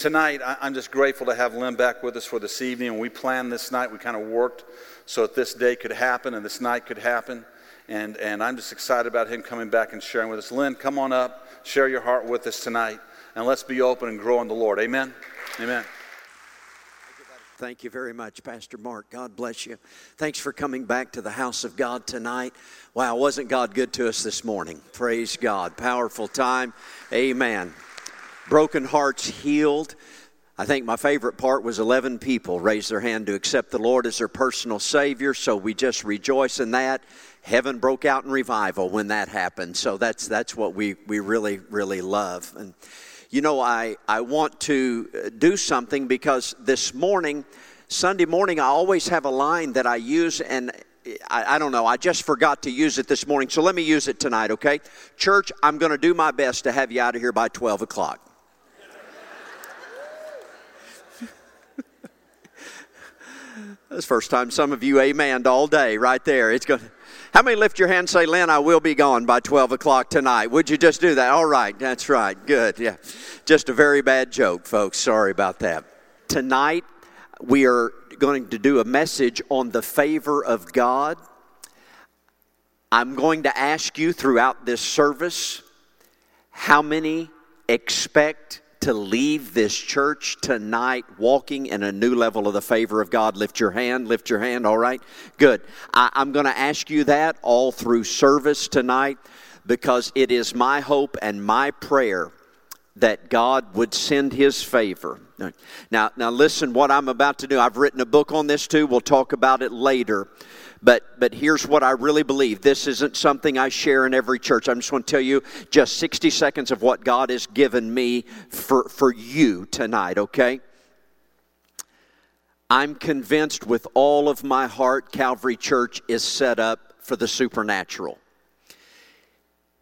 tonight, I'm just grateful to have Lynn back with us for this evening. And we planned this night, we kind of worked so that this day could happen and this night could happen. And, and I'm just excited about him coming back and sharing with us. Lynn, come on up, share your heart with us tonight, and let's be open and grow in the Lord. Amen. Amen. Thank you very much, Pastor Mark. God bless you. Thanks for coming back to the house of God tonight. Wow, wasn't God good to us this morning? Praise God. Powerful time. Amen. Broken hearts healed. I think my favorite part was 11 people raised their hand to accept the Lord as their personal Savior, so we just rejoice in that. Heaven broke out in revival when that happened, so that's, that's what we, we really, really love. And, you know, I, I want to uh, do something because this morning, Sunday morning, I always have a line that I use, and I, I, don't know, I just forgot to use it this morning, so let me use it tonight, okay? Church, I'm going to do my best to have you out of here by 12 o'clock. That's first time some of you amened all day right there. It's going. How many lift your hand and say, Lynn, I will be gone by 12 o'clock tonight? Would you just do that? All right, that's right. Good. Yeah. Just a very bad joke, folks. Sorry about that. Tonight, we are going to do a message on the favor of God. I'm going to ask you throughout this service how many expect to leave this church tonight walking in a new level of the favor of God? Lift your hand, lift your hand, all right? Good. I, am going to ask you that all through service tonight because it is my hope and my prayer that God would send his favor. Now, now listen what I'm about to do. I've written a book on this too. We'll talk about it later. But, but here's what I really believe. This isn't something I share in every church. I'm just want to tell you just 60 seconds of what God has given me for, for you tonight, okay? I'm convinced with all of my heart Calvary Church is set up for the supernatural.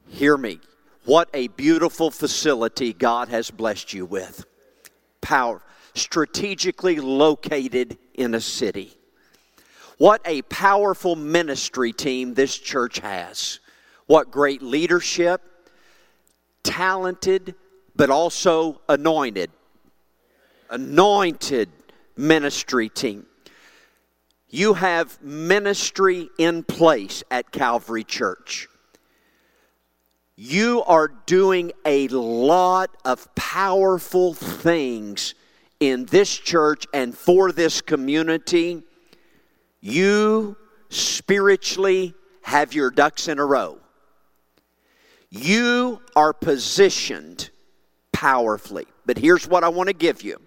Hear me. What a beautiful facility God has blessed you with. Power, strategically located in a city. What a powerful ministry team this church has. What great leadership, talented, but also anointed. Anointed ministry team. You have ministry in place at Calvary Church. You are doing a lot of powerful things in this church and for this community you spiritually have your ducks in a row. You are positioned powerfully. But here's what I want to give you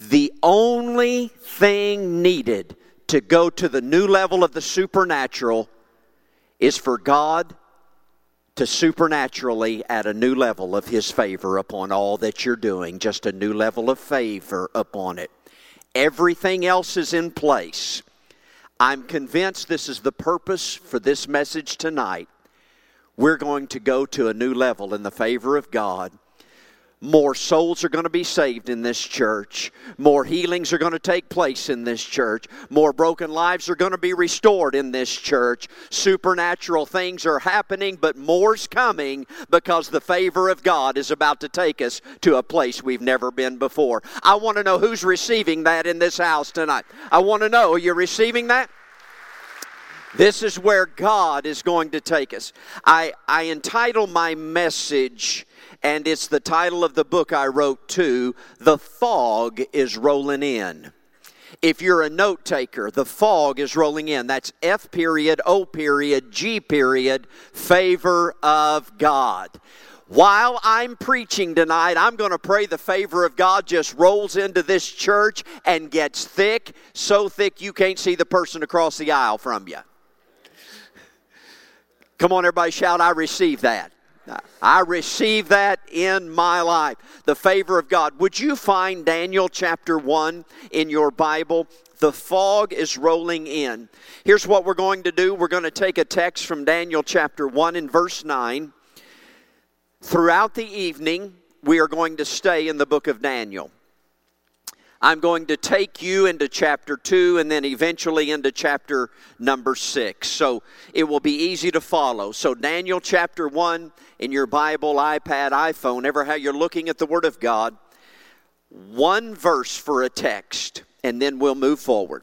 the only thing needed to go to the new level of the supernatural is for God to supernaturally add a new level of His favor upon all that you're doing, just a new level of favor upon it. Everything else is in place. I'm convinced this is the purpose for this message tonight. We're going to go to a new level in the favor of God more souls are going to be saved in this church. More healings are going to take place in this church. More broken lives are going to be restored in this church. Supernatural things are happening, but more's coming because the favor of God is about to take us to a place we've never been before. I want to know who's receiving that in this house tonight. I want to know, are you receiving that? This is where God is going to take us. I, I entitle my message and it's the title of the book I wrote too The Fog is Rolling In. If you're a note taker, the fog is rolling in. That's F period, O period, G period, favor of God. While I'm preaching tonight, I'm going to pray the favor of God just rolls into this church and gets thick, so thick you can't see the person across the aisle from you. Come on, everybody, shout, I receive that. I receive that in my life. The favor of God. Would you find Daniel chapter 1 in your Bible? The fog is rolling in. Here's what we're going to do we're going to take a text from Daniel chapter 1 and verse 9. Throughout the evening, we are going to stay in the book of Daniel. I'm going to take you into chapter 2 and then eventually into chapter number 6. So it will be easy to follow. So, Daniel chapter 1 in your Bible, iPad, iPhone, ever how you're looking at the Word of God. one verse for a text, and then we'll move forward.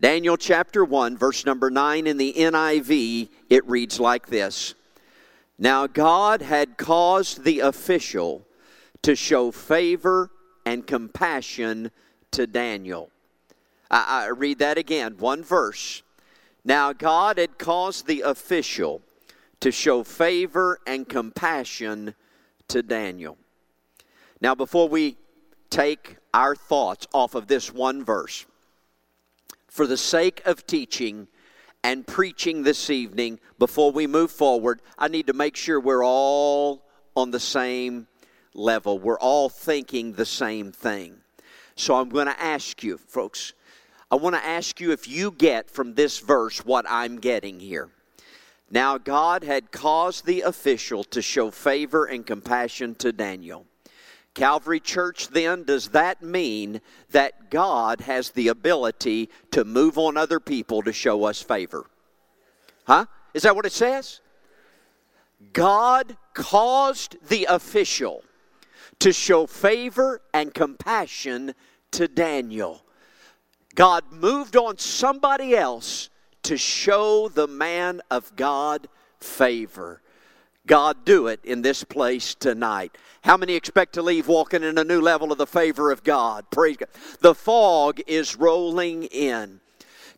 Daniel chapter 1, verse number 9 in the NIV, it reads like this Now God had caused the official to show favor and compassion to Daniel. I, I read that again, one verse. Now God had caused the official to show favor and compassion to Daniel. Now, before we take our thoughts off of this one verse, for the sake of teaching and preaching this evening, before we move forward, I need to make sure we're all on the same level. We're all thinking the same thing. So I'm going to ask you, folks, I want to ask you if you get from this verse what I'm getting here. Now, God had caused the official to show favor and compassion to Daniel. Calvary Church, then, does that mean that God has the ability to move on other people to show us favor? Huh? Is that what it says? God caused the official to show favor and compassion to Daniel. God moved on somebody else to show the man of God favor. God, do it in this place tonight. How many expect to leave walking in a new level of the favor of God? Praise God. The fog is rolling in.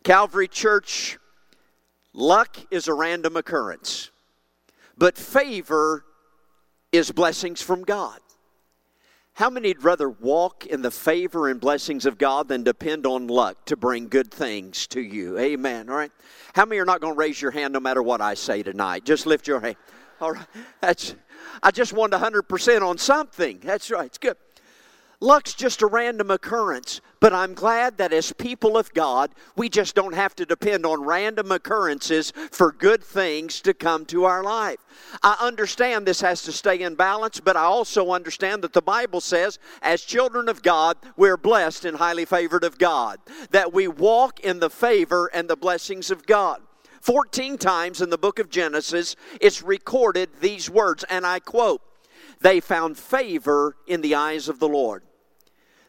Calvary Church, luck is a random occurrence, but favor is blessings from God. How many'd rather walk in the favor and blessings of God than depend on luck to bring good things to you? Amen. All right. How many are not going to raise your hand no matter what I say tonight? Just lift your hand. All right. That's I just wanted 100% on something. That's right. It's good. Luck's just a random occurrence, but I'm glad that as people of God, we just don't have to depend on random occurrences for good things to come to our life. I understand this has to stay in balance, but I also understand that the Bible says, as children of God, we're blessed and highly favored of God, that we walk in the favor and the blessings of God. 14 times in the book of Genesis, it's recorded these words, and I quote, They found favor in the eyes of the Lord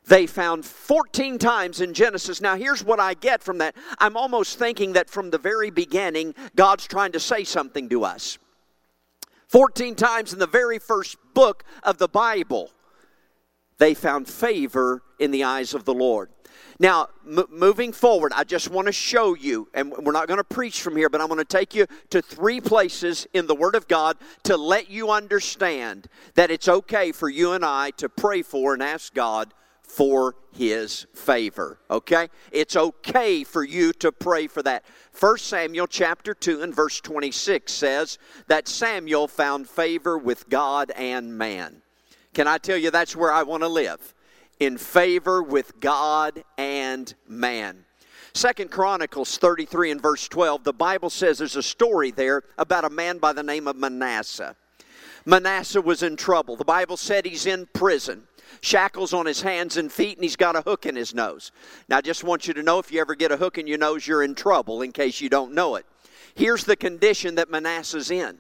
they found 14 times in Genesis. Now, here's what I get from that. I'm almost thinking that from the very beginning, God's trying to say something to us. 14 times in the very first book of the Bible, they found favor in the eyes of the Lord. Now, m- moving forward, I just want to show you, and we're not going to preach from here, but I'm going to take you to three places in the Word of God to let you understand that it's okay for you and I to pray for and ask God for his favor. Okay? It's okay for you to pray for that. 1 Samuel chapter 2 and verse 26 says that Samuel found favor with God and man. Can I tell you that's where I want to live? In favor with God and man. Second Chronicles 33 and verse 12, the Bible says there's a story there about a man by the name of Manasseh. Manasseh was in trouble. The Bible said he's in prison shackles on his hands and feet, and he's got a hook in his nose. Now, I just want you to know if you ever get a hook in your nose, you're in trouble in case you don't know it. Here's the condition that Manasseh's in.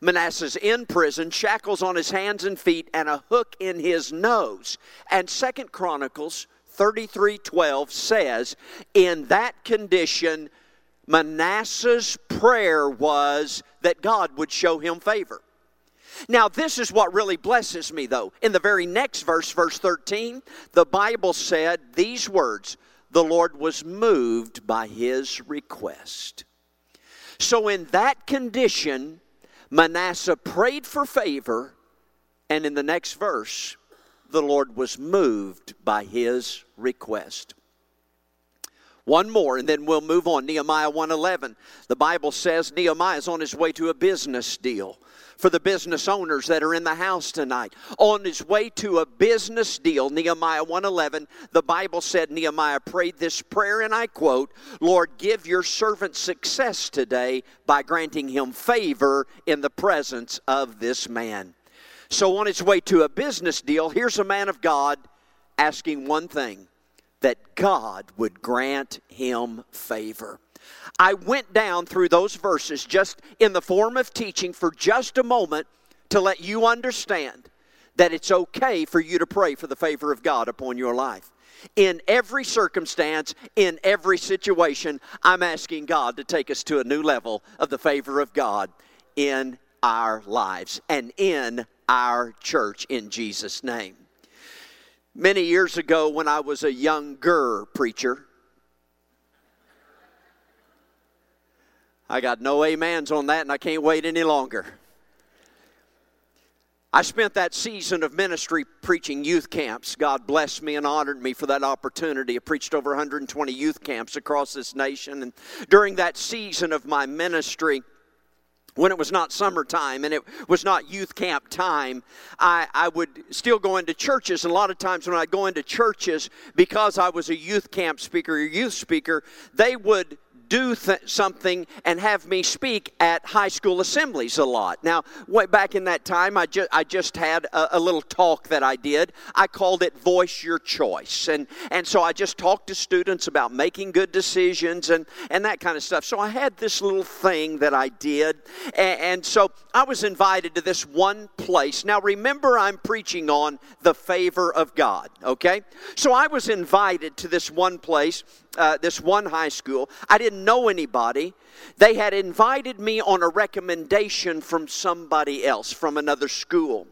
Manasseh's in prison, shackles on his hands and feet, and a hook in his nose. And Second Chronicles 33:12 says, in that condition, Manasseh's prayer was that God would show him favor. Now, this is what really blesses me, though. In the very next verse, verse 13, the Bible said these words The Lord was moved by his request. So, in that condition, Manasseh prayed for favor, and in the next verse, the Lord was moved by his request. One more and then we'll move on. Nehemiah 1:11. The Bible says Nehemiah is on his way to a business deal for the business owners that are in the house tonight. On his way to a business deal, Nehemiah 1:11, the Bible said Nehemiah prayed this prayer and I quote, "Lord, give your servant success today by granting him favor in the presence of this man." So on his way to a business deal, here's a man of God asking one thing that God would grant him favor. I went down through those verses just in the form of teaching for just a moment to let you understand that it's okay for you to pray for the favor of God upon your life. In every circumstance, in every situation, I'm asking God to take us to a new level of the favor of God in our lives and in our church in Jesus' name. Many years ago, when I was a younger preacher, I got no amens on that, and I can't wait any longer. I spent that season of ministry preaching youth camps. God blessed me and honored me for that opportunity. I preached over 120 youth camps across this nation. And during that season of my ministry, when it was not summertime and it was not youth camp time, I, I would still go into churches. And a lot of times when I go into churches, because I was a youth camp speaker or youth speaker, they would do th- something and have me speak at high school assemblies a lot. Now, way back in that time, I, ju- I just had a, a, little talk that I did. I called it Voice Your Choice. And, and so I just talked to students about making good decisions and, and that kind of stuff. So I had this little thing that I did. And, and so I was invited to this one place. Now, remember, I'm preaching on the favor of God, okay? So I was invited to this one place uh, this one high school. I didn't know anybody. They had invited me on a recommendation from somebody else, from another school.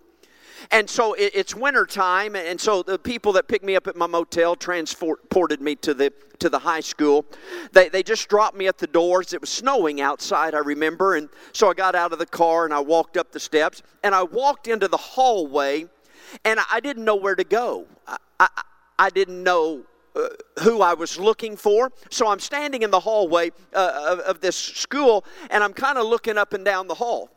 And so it, it's winter time, and so the people that picked me up at my motel transported me to the to the high school. They, they just dropped me at the doors. It was snowing outside, I remember, and so I got out of the car and I walked up the steps and I walked into the hallway, and I didn't know where to go. I, I, I didn't know uh, who I was looking for. So I'm standing in the hallway uh, of, of, this school and I'm kind of looking up and down the hall.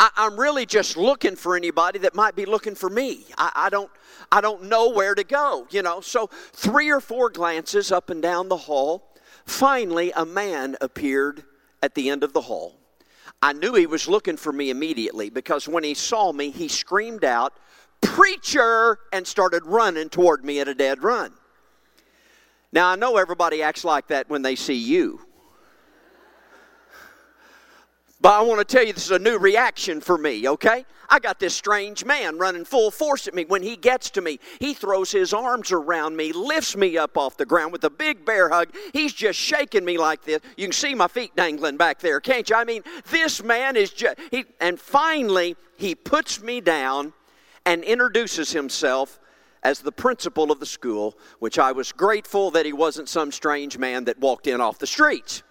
I, am really just looking for anybody that might be looking for me. I, I, don't, I don't know where to go, you know. So three or four glances up and down the hall. Finally, a man appeared at the end of the hall. I knew he was looking for me immediately because when he saw me, he screamed out, preacher, and started running toward me at a dead run. Now, I know everybody acts like that when they see you. But I want to tell you, this is a new reaction for me, okay? I got this strange man running full force at me. When he gets to me, he throws his arms around me, lifts me up off the ground with a big bear hug. He's just shaking me like this. You can see my feet dangling back there, can't you? I mean, this man is just, he, and finally, he puts me down and introduces himself as the principal of the school, which I was grateful that he wasn't some strange man that walked in off the streets.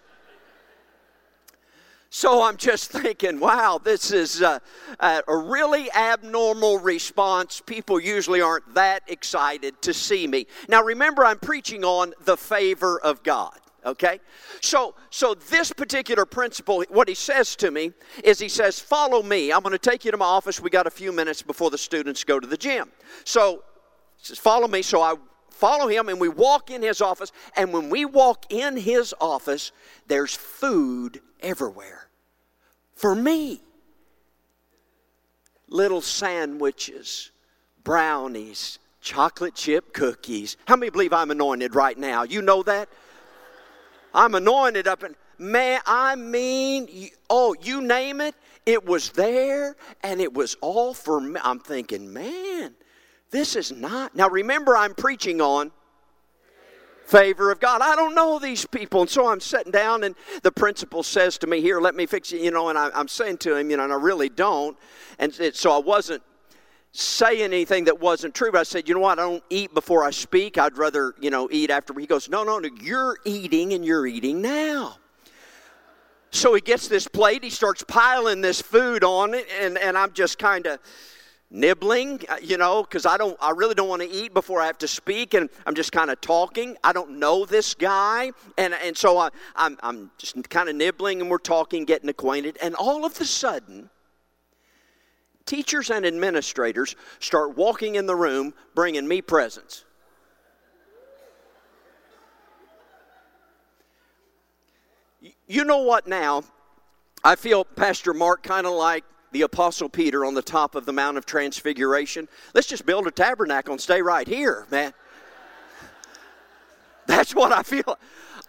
So I'm just thinking, wow, this is a, a, really abnormal response. People usually aren't that excited to see me. Now remember, I'm preaching on the favor of God okay? So so this particular principal what he says to me is he says follow me. I'm going to take you to my office. We got a few minutes before the students go to the gym. So says follow me. So i follow him and we walk in his office and when we walk in his office there's food everywhere. For me little sandwiches brownies chocolate chip cookies. How many believe i'm anointed right now? You know that I'm anointed up and man, I mean, oh, you name it, it was there and it was all for me. I'm thinking, man, this is not. Now remember, I'm preaching on favor of God. I don't know these people. And so I'm sitting down, and the principal says to me, Here, let me fix it, you know, and I, am saying to him, you know, and I really don't. And it, so I wasn't say anything that wasn't true, but I said, you know what, I don't eat before I speak. I'd rather, you know, eat after. He goes, no, no, no, you're eating and you're eating now. So he gets this plate, he starts piling this food on it, and, and I'm just kind of nibbling, you know, because I don't, I really don't want to eat before I have to speak, and I'm just kind of talking. I don't know this guy, and and so I, I'm I'm just kind of nibbling, and we're talking, getting acquainted, and all of a sudden, teachers and administrators start walking in the room bringing me presents. You know what now? I feel Pastor Mark kind of like the Apostle Peter on the top of the Mount of Transfiguration. Let's just build a tabernacle and stay right here, man. That's what I feel.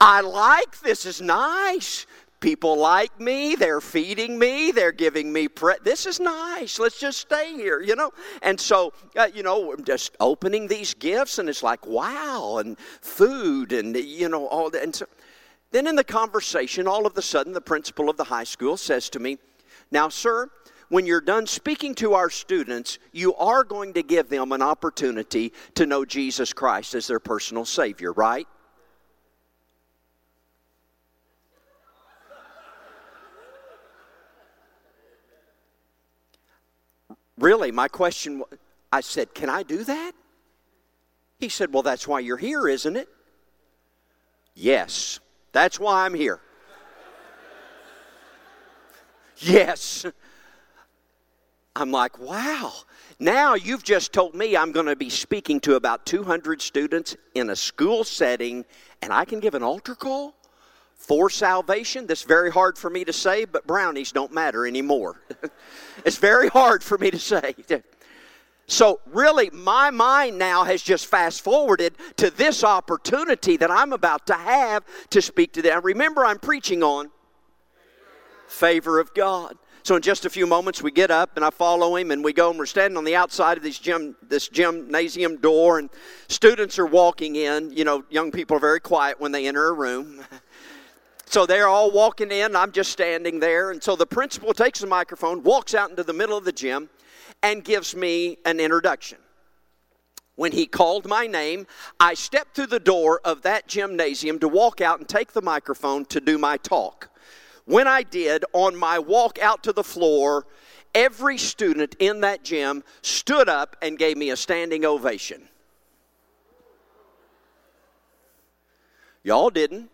I like this is nice People like me. They're feeding me. They're giving me. Pre- this is nice. Let's just stay here, you know? And so, uh, you know, I'm just opening these gifts, and it's like, wow, and food, and, you know, all that. And so, then in the conversation, all of a sudden, the principal of the high school says to me, Now, sir, when you're done speaking to our students, you are going to give them an opportunity to know Jesus Christ as their personal Savior, right? Really, my question was I said, Can I do that? He said, Well, that's why you're here, isn't it? Yes, that's why I'm here. yes. I'm like, wow. Now you've just told me I'm going to be speaking to about 200 students in a school setting, and I can give an altar call for salvation. That's very hard for me to say, but brownies don't matter anymore. it's very hard for me to say. So, really, my mind now has just fast forwarded to this opportunity that I'm about to have to speak to them. Remember, I'm preaching on favor of God. So in just a few moments, we get up and I follow him, and we go and we're standing on the outside of this gym, this gymnasium door, and students are walking in. You know, young people are very quiet when they enter a room. So they're all walking in, I'm just standing there. And so the principal takes the microphone, walks out into the middle of the gym, and gives me an introduction. When he called my name, I stepped through the door of that gymnasium to walk out and take the microphone to do my talk. When I did, on my walk out to the floor, every student in that gym stood up and gave me a standing ovation. Y'all didn't.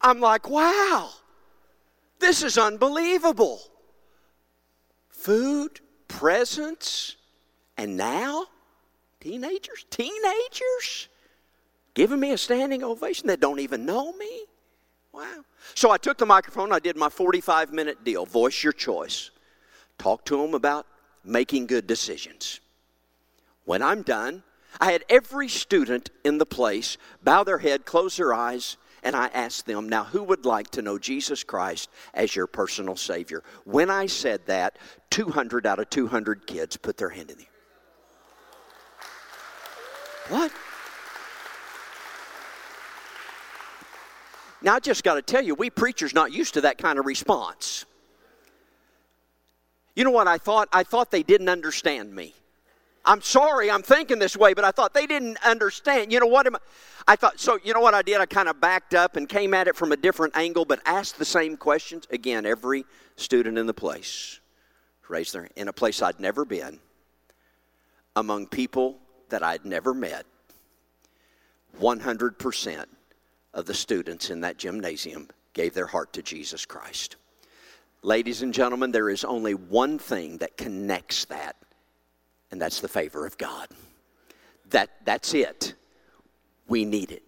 I'm like, wow, this is unbelievable. Food, presents, and now teenagers, teenagers giving me a standing ovation that don't even know me. Wow. So I took the microphone, I did my 45 minute deal voice your choice. Talk to them about making good decisions. When I'm done, I had every student in the place bow their head, close their eyes, and I asked them, Now, who would like to know Jesus Christ as your personal Savior? When I said that, 200 out of 200 kids put their hand in the air. What? Now, I just got to tell you, we preachers not used to that kind of response. You know what I thought? I thought they didn't understand me. I'm sorry I'm thinking this way, but I thought they didn't understand. You know what? Am I, I thought, so you know what I did? I kind of backed up and came at it from a different angle, but asked the same questions. Again, every student in the place raised their in a place I'd never been, among people that I'd never met. 100% of the students in that gymnasium gave their heart to Jesus Christ. Ladies and gentlemen, there is only one thing that connects that and that's the favor of God. That, that's it. We need it.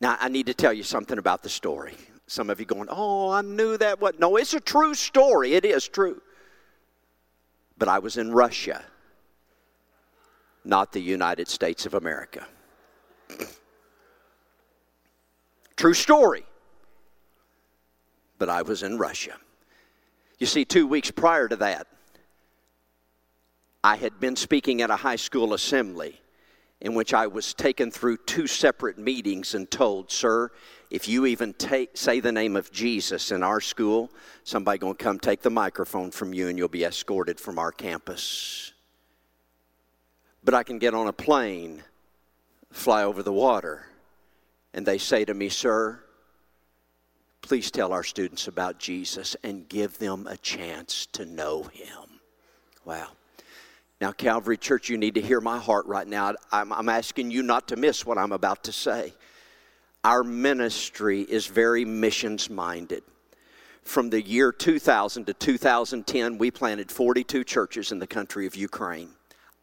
Now, I need to tell you something about the story. Some of you going, oh, I knew that. What? No, it's a true story. It is true. But I was in Russia, not the United States of America. true story. But I was in Russia. You see, two weeks prior to that, I had been speaking at a high school assembly in which I was taken through two separate meetings and told, Sir, if you even take, say the name of Jesus in our school, somebody going to come take the microphone from you and you'll be escorted from our campus. But I can get on a plane, fly over the water, and they say to me, Sir, please tell our students about Jesus and give them a chance to know him. Wow. Now, Calvary Church, you need to hear my heart right now. I'm, I'm, asking you not to miss what I'm about to say. Our ministry is very missions minded. From the year 2000 to 2010, we planted 42 churches in the country of Ukraine.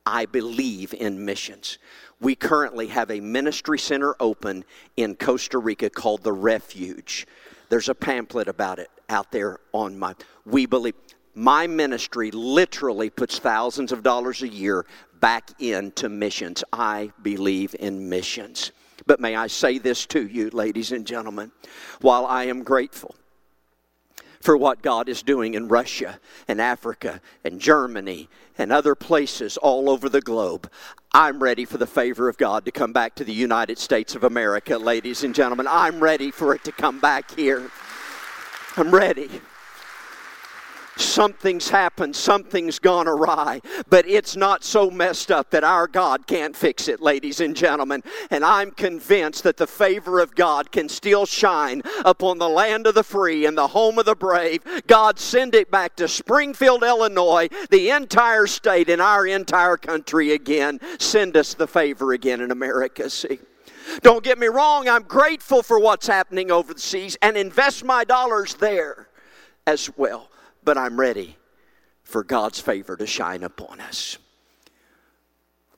I believe in missions. We currently have a ministry center open in Costa Rica called The Refuge. There's a pamphlet about it out there on my. We believe my ministry literally puts thousands of dollars a year back into missions. I believe in missions. But may I say this to you, ladies and gentlemen, while I am grateful for what God is doing in Russia and Africa and Germany and other places all over the globe. I'm ready for the favor of God to come back to the United States of America, ladies and gentlemen. I'm ready for it to come back here. I'm ready something's happened, something's gone awry, but it's not so messed up that our God can't fix it, ladies and gentlemen. And I'm convinced that the favor of God can still shine upon the land of the free and the home of the brave. God, send it back to Springfield, Illinois, the entire state and our entire country again. Send us the favor again in America, see. Don't get me wrong, I'm grateful for what's happening over the seas and invest my dollars there as well but I'm ready for God's favor to shine upon us.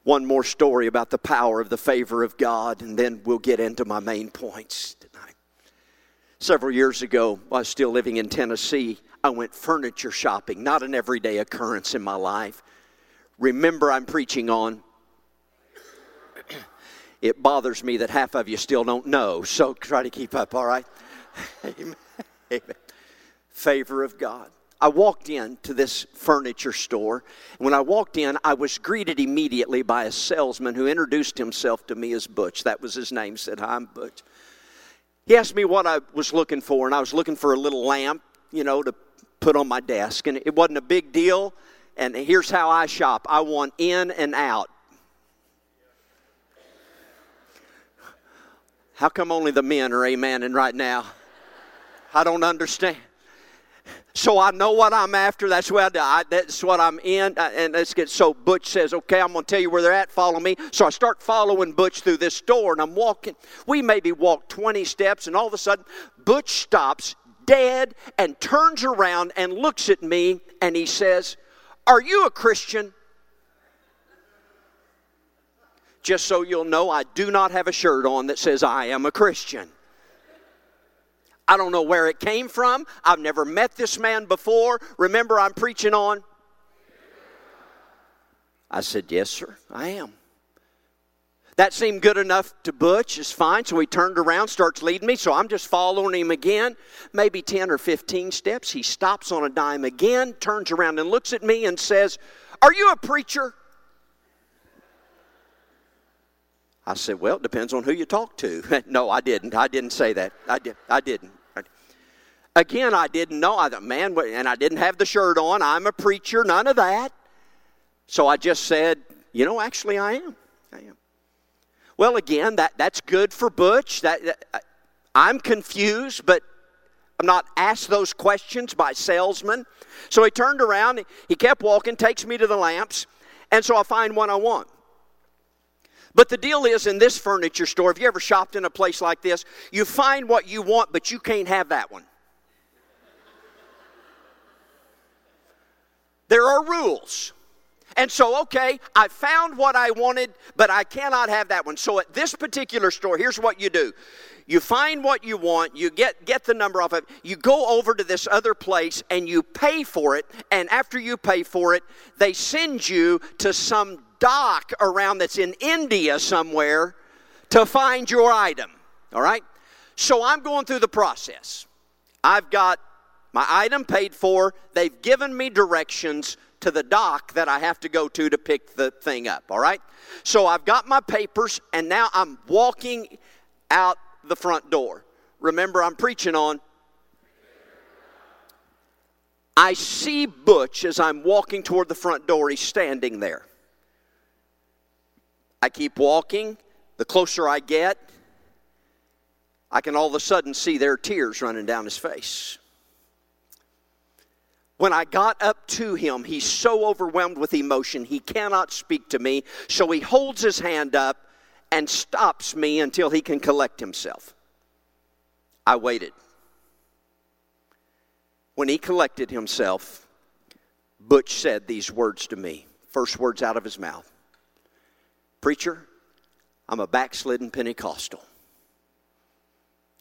One more story about the power of the favor of God, and then we'll get into my main points tonight. Several years ago, while I was still living in Tennessee, I went furniture shopping, not an everyday occurrence in my life. Remember, I'm preaching on. It bothers me that half of you still don't know, so try to keep up, all right? Amen. Amen. Favor of God. I walked into this furniture store. And when I walked in, I was greeted immediately by a salesman who introduced himself to me as Butch. That was his name, said, Hi, I'm Butch. He asked me what I was looking for, and I was looking for a little lamp, you know, to put on my desk. And it wasn't a big deal. And here's how I shop I want in and out. How come only the men are amening right now? I don't understand so I know what I'm after. That's what I, that's what I'm in. Uh, and let's get so Butch says, "Okay, I'm going to tell you where they're at. Follow me." So I start following Butch through this door, and I'm walking. We maybe walk 20 steps, and all of a sudden, Butch stops dead and turns around and looks at me, and he says, "Are you a Christian?" Just so you'll know, I do not have a shirt on that says I am a Christian. I don't know where it came from. I've never met this man before. Remember, I'm preaching on? I said, Yes, sir, I am. That seemed good enough to Butch. It's fine. So he turned around, starts leading me. So I'm just following him again, maybe 10 or 15 steps. He stops on a dime again, turns around and looks at me and says, Are you a preacher? I said, Well, it depends on who you talk to. no, I didn't. I didn't say that. I, did, I didn't. Again, I didn't know. I thought, man, and I didn't have the shirt on. I'm a preacher, none of that. So I just said, you know, actually, I am. I am. Well, again, that, that's good for Butch. That, that I'm confused, but I'm not asked those questions by salesmen. So he turned around, he kept walking, takes me to the lamps, and so I find one I want. But the deal is in this furniture store, have you ever shopped in a place like this? You find what you want, but you can't have that one. There are rules. And so, okay, I found what I wanted, but I cannot have that one. So at this particular store, here's what you do. You find what you want, you get, get the number off of it, you go over to this other place and you pay for it, and after you pay for it, they send you to some dock around that's in India somewhere to find your item. All right? So I'm going through the process. I've got my item paid for. They've given me directions to the dock that I have to go to to pick the thing up, all right? So I've got my papers and now I'm walking out the front door. Remember, I'm preaching on. I see Butch as I'm walking toward the front door. He's standing there. I keep walking. The closer I get, I can all of a sudden see there are tears running down his face. When I got up to him, he's so overwhelmed with emotion, he cannot speak to me. So he holds his hand up and stops me until he can collect himself. I waited. When he collected himself, Butch said these words to me. First words out of his mouth Preacher, I'm a backslidden Pentecostal.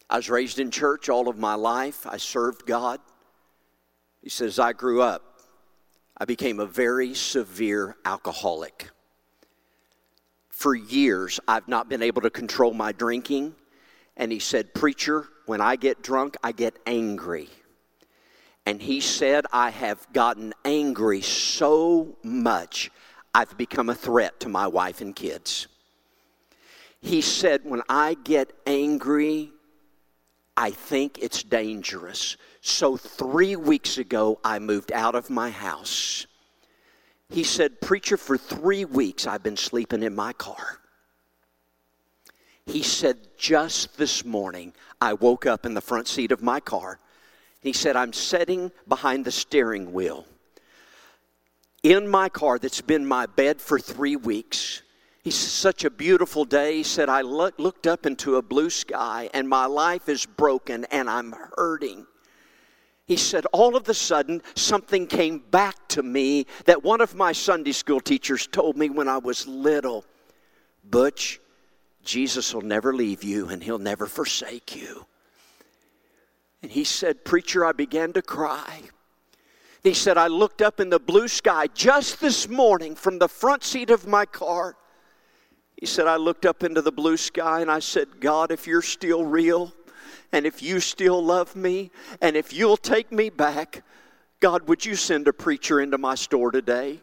I was raised in church all of my life. I served God. He says, I grew up I became a very severe alcoholic. For years, I've not been able to control my drinking. And he said, Preacher, when I get drunk, I get angry. And he said, I have gotten angry so much, I've become a threat to my wife and kids. He said, When I get angry, I think it's dangerous. So, three weeks ago, I moved out of my house. He said, Preacher, for three weeks I've been sleeping in my car. He said, Just this morning, I woke up in the front seat of my car. He said, I'm sitting behind the steering wheel in my car that's been my bed for three weeks. He said, such a beautiful day. He said, I look, looked up into a blue sky and my life is broken and I'm hurting. He said, all of a sudden, something came back to me that one of my Sunday school teachers told me when I was little Butch, Jesus will never leave you and he'll never forsake you. And he said, Preacher, I began to cry. He said, I looked up in the blue sky just this morning from the front seat of my car. He said, I looked up into the blue sky and I said, God, if you're still real, and if you still love me, and if you'll take me back, God, would you send a preacher into my store today?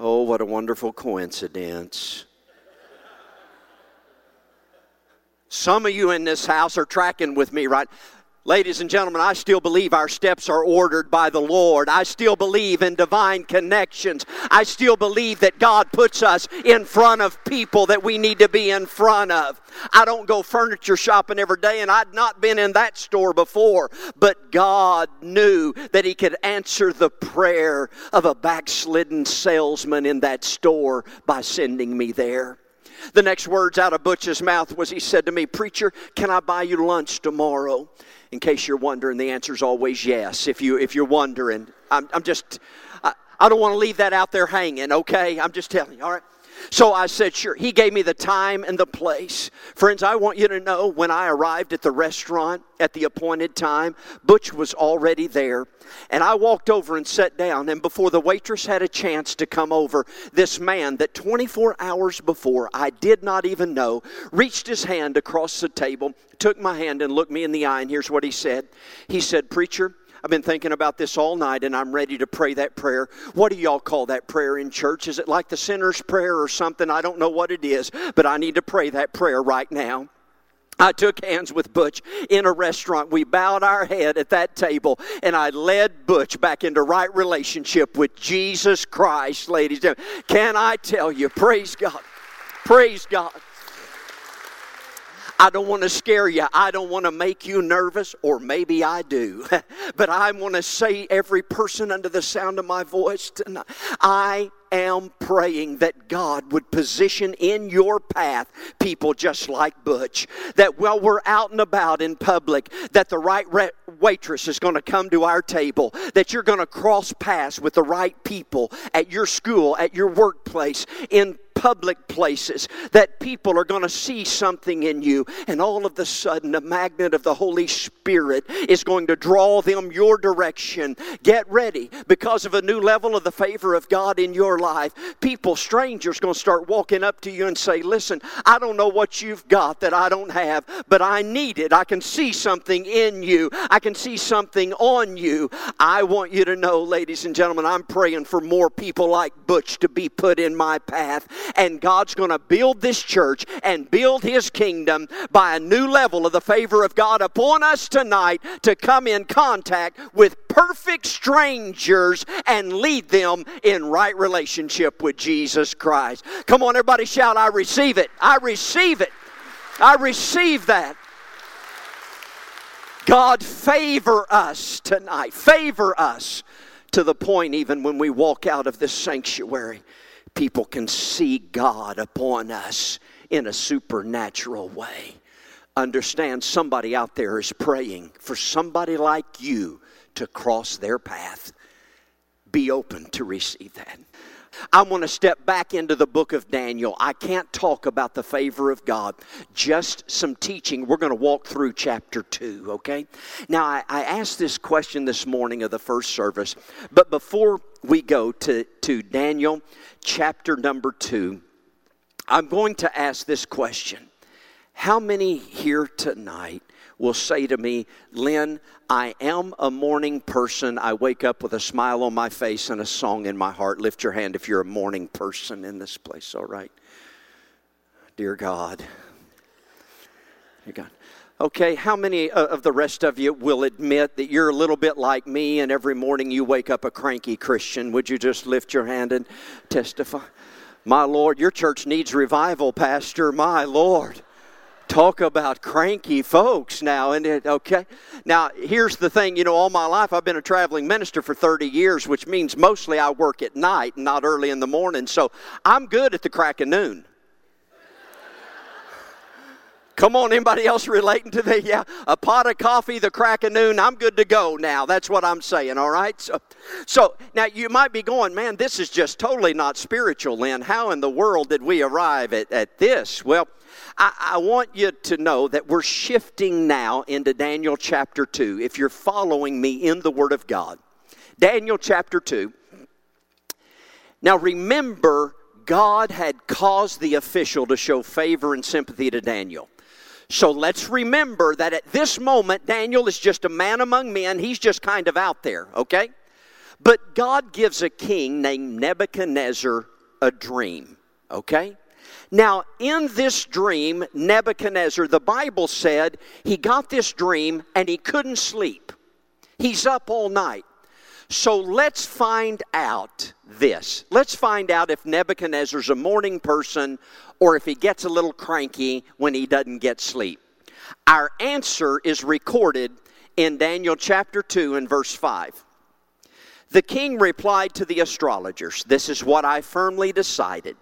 Oh, what a wonderful coincidence. Some of you in this house are tracking with me, right? Ladies and gentlemen, I still believe our steps are ordered by the Lord. I still believe in divine connections. I still believe that God puts us in front of people that we need to be in front of. I don't go furniture shopping every day, and I'd not been in that store before, but God knew that He could answer the prayer of a backslidden salesman in that store by sending me there. The next words out of Butch's mouth was he said to me, Preacher, can I buy you lunch tomorrow? In case you're wondering, the answer is always yes. If, you, if you're wondering, I'm, I'm just, I, I don't want to leave that out there hanging, okay? I'm just telling you, all right? So I said, sure. He gave me the time and the place. Friends, I want you to know when I arrived at the restaurant at the appointed time, Butch was already there. And I walked over and sat down. And before the waitress had a chance to come over, this man that 24 hours before I did not even know reached his hand across the table, took my hand, and looked me in the eye. And here's what he said He said, Preacher, I've been thinking about this all night and I'm ready to pray that prayer. What do y'all call that prayer in church? Is it like the sinner's prayer or something? I don't know what it is, but I need to pray that prayer right now. I took hands with Butch in a restaurant. We bowed our head at that table, and I led Butch back into right relationship with Jesus Christ, ladies and gentlemen. Can I tell you, praise God, praise God. I don't want to scare you. I don't want to make you nervous, or maybe I do. but I want to say, every person under the sound of my voice tonight, I am praying that God would position in your path people just like Butch. That while we're out and about in public, that the right re- waitress is going to come to our table, that you're going to cross paths with the right people at your school, at your workplace, in public places that people are going to see something in you, and all of a sudden, the magnet of the Holy Spirit is going to draw them your direction. Get ready because of a new level of the favor of God in your life. People, strangers, going to start walking up to you and say, Listen, I don't know what you've got that I don't have, but I need it. I can see something in you, I can see something on you. I want you to know, ladies and gentlemen, I'm praying for more people like Butch to be put in my path and God's going to build this church and build His kingdom by a new level of the favor of God upon us tonight to come in contact with perfect strangers and lead them in right relationship with Jesus Christ. Come on, everybody, shout, I receive it. I receive it. I receive that. God, favor us tonight. Favor us to the point, even when we walk out of this sanctuary, people can see God upon us in a supernatural way. Understand somebody out there is praying for somebody like you to cross their path. Be open to receive that. I want to step back into the book of Daniel. I can't talk about the favor of God, just some teaching. We're going to walk through chapter 2, okay? Now, I, I asked this question this morning of the first service, but before we go to, to Daniel chapter number 2, I'm going to ask this question How many here tonight will say to me, Lynn, I am a morning person. I wake up with a smile on my face and a song in my heart. Lift your hand if you're a morning person in this place, all right? Dear God. Dear God. Okay, how many uh, of the rest of you will admit that you're a little bit like me and every morning you wake up a cranky Christian? Would you just lift your hand and testify? My Lord, your church needs revival, Pastor. My Lord. Talk about cranky folks now, and it okay? Now, here's the thing you know, all my life I've been a traveling minister for 30 years, which means mostly I work at night and not early in the morning, so I'm good at the crack of noon. Come on, anybody else relating to the yeah, a pot of coffee, the crack of noon, I'm good to go now. That's what I'm saying, all right? So so now you might be going, man, this is just totally not spiritual, Lynn. How in the world did we arrive at, at this? Well, I, I want you to know that we're shifting now into Daniel chapter 2, if you're following me in the Word of God. Daniel chapter 2. Now remember, God had caused the official to show favor and sympathy to Daniel. So let's remember that at this moment, Daniel is just a man among men. He's just kind of out there, okay? But God gives a king named Nebuchadnezzar a dream, okay? Now, in this dream, Nebuchadnezzar, the Bible said he got this dream and he couldn't sleep. He's up all night. So let's find out this. Let's find out if Nebuchadnezzar's a morning person or if he gets a little cranky when he doesn't get sleep. Our answer is recorded in Daniel chapter 2 and verse 5. The king replied to the astrologers, This is what I firmly decided.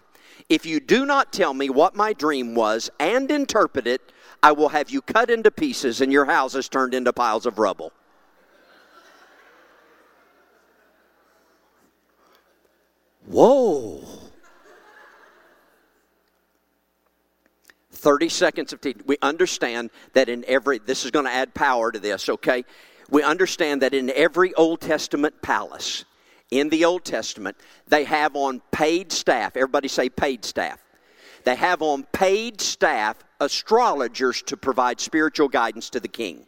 If you do not tell me what my dream was and interpret it, I will have you cut into pieces and your houses turned into piles of rubble. 30 seconds of teaching. We understand that in every, this is going to add power to this, okay? We understand that in every Old Testament palace, in the Old Testament, they have on paid staff, everybody say paid staff. They have on paid staff astrologers to provide spiritual guidance to the king.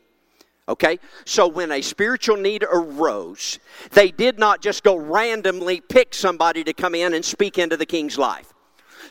Okay? So when a spiritual need arose, they did not just go randomly pick somebody to come in and speak into the king's life.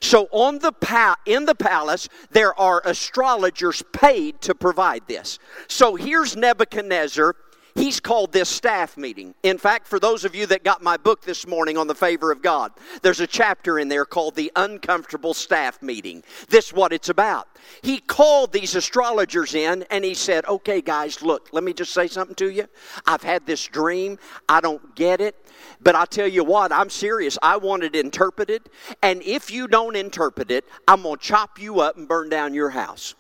So on the pa- in the palace there are astrologers paid to provide this. So here's Nebuchadnezzar He's called this staff meeting. In fact, for those of you that got my book this morning on the favor of God, there's a chapter in there called the uncomfortable staff meeting. This is what it's about. He called these astrologers in and he said, Okay, guys, look, let me just say something to you. I've had this dream. I don't get it. But I tell you what, I'm serious. I want it interpreted. And if you don't interpret it, I'm going to chop you up and burn down your house.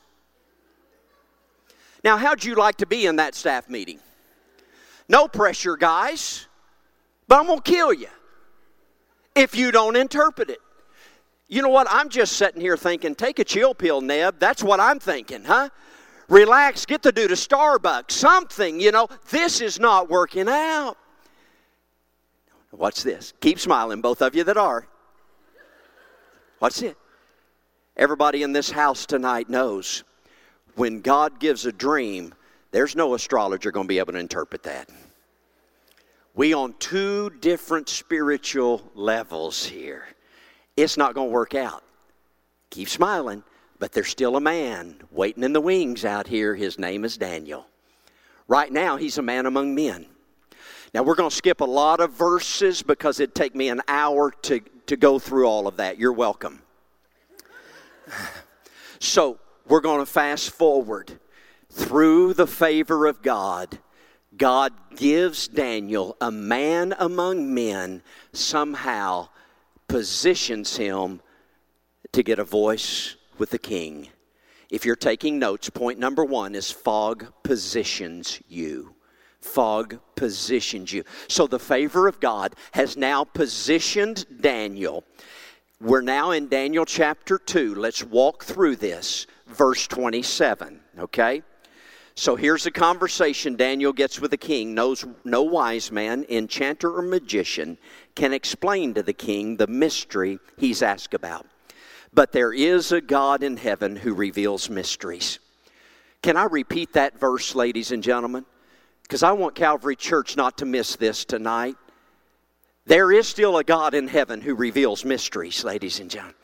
Now, how'd you like to be in that staff meeting? No pressure, guys, but I'm going to kill you if you don't interpret it. You know what? I'm just sitting here thinking, take a chill pill, Neb. That's what I'm thinking, huh? Relax, get the dude a Starbucks, something, you know. This is not working out. Watch this. Keep smiling, both of you that are. Watch it. Everybody in this house tonight knows when God gives a dream, there's no astrologer going to be able to interpret that. We on two different spiritual levels here. It's not going to work out. Keep smiling, but there's still a man waiting in the wings out here. His name is Daniel. Right now, he's a man among men. Now, we're going to skip a lot of verses because it'd take me an hour to, to go through all of that. You're welcome. So, we're going to fast forward through the favor of God, God gives Daniel, a man among men, somehow positions him to get a voice with the king. If you're taking notes, point number one is fog positions you. Fog positioned you. So the favor of God has now positioned Daniel. We're now in Daniel chapter 2. Let's walk through this. Verse 27, okay? So here's a conversation Daniel gets with the king. Knows no wise man, enchanter, or magician can explain to the king the mystery he's asked about. But there is a God in heaven who reveals mysteries. Can I repeat that verse, ladies and gentlemen? because I want Calvary Church not to miss this tonight. There is still a God in heaven who reveals mysteries, ladies and gentlemen.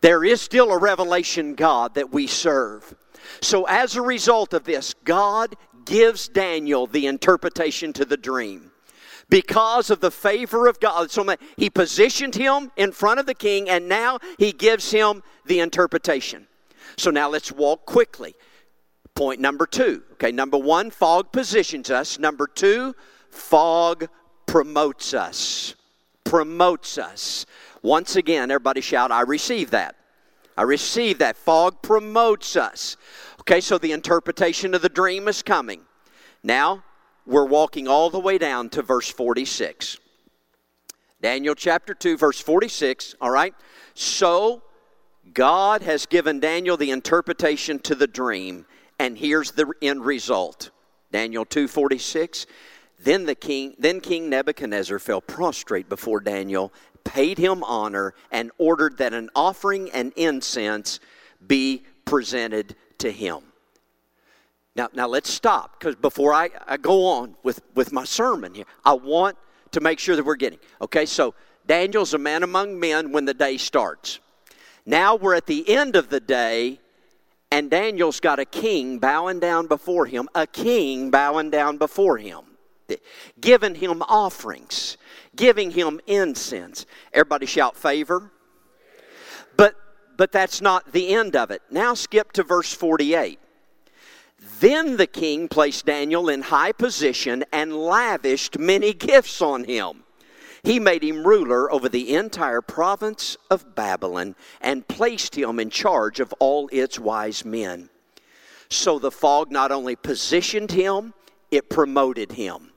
There is still a revelation God that we serve. So, as a result of this, God gives Daniel the interpretation to the dream. Because of the favor of God, so he positioned him in front of the king, and now he gives him the interpretation. So, now let's walk quickly. Point number two. Okay, number one, fog positions us. Number two, fog promotes us. Promotes us. Once again, everybody shout, I receive that. I receive that. Fog promotes us. Okay, so the interpretation of the dream is coming. Now, we're walking all the way down to verse 46. Daniel chapter 2, verse 46, all right? So, God has given Daniel the interpretation to the dream and here's the end result. Daniel 2:46. Then the king then King Nebuchadnezzar fell prostrate before Daniel, paid him honor and ordered that an offering and incense be presented to him. Now, now let's stop because before I, I go on with, with my sermon here, I want to make sure that we're getting. Okay, so Daniel's a man among men when the day starts. Now we're at the end of the day and Daniel's got a king bowing down before him, a king bowing down before him, giving him offerings, giving him incense. Everybody shout favor. But but that's not the end of it. Now skip to verse 48. Then the king placed Daniel in high position and lavished many gifts on him. He made him ruler over the entire province of Babylon and placed him in charge of all its wise men. So the fog not only positioned him, it promoted him.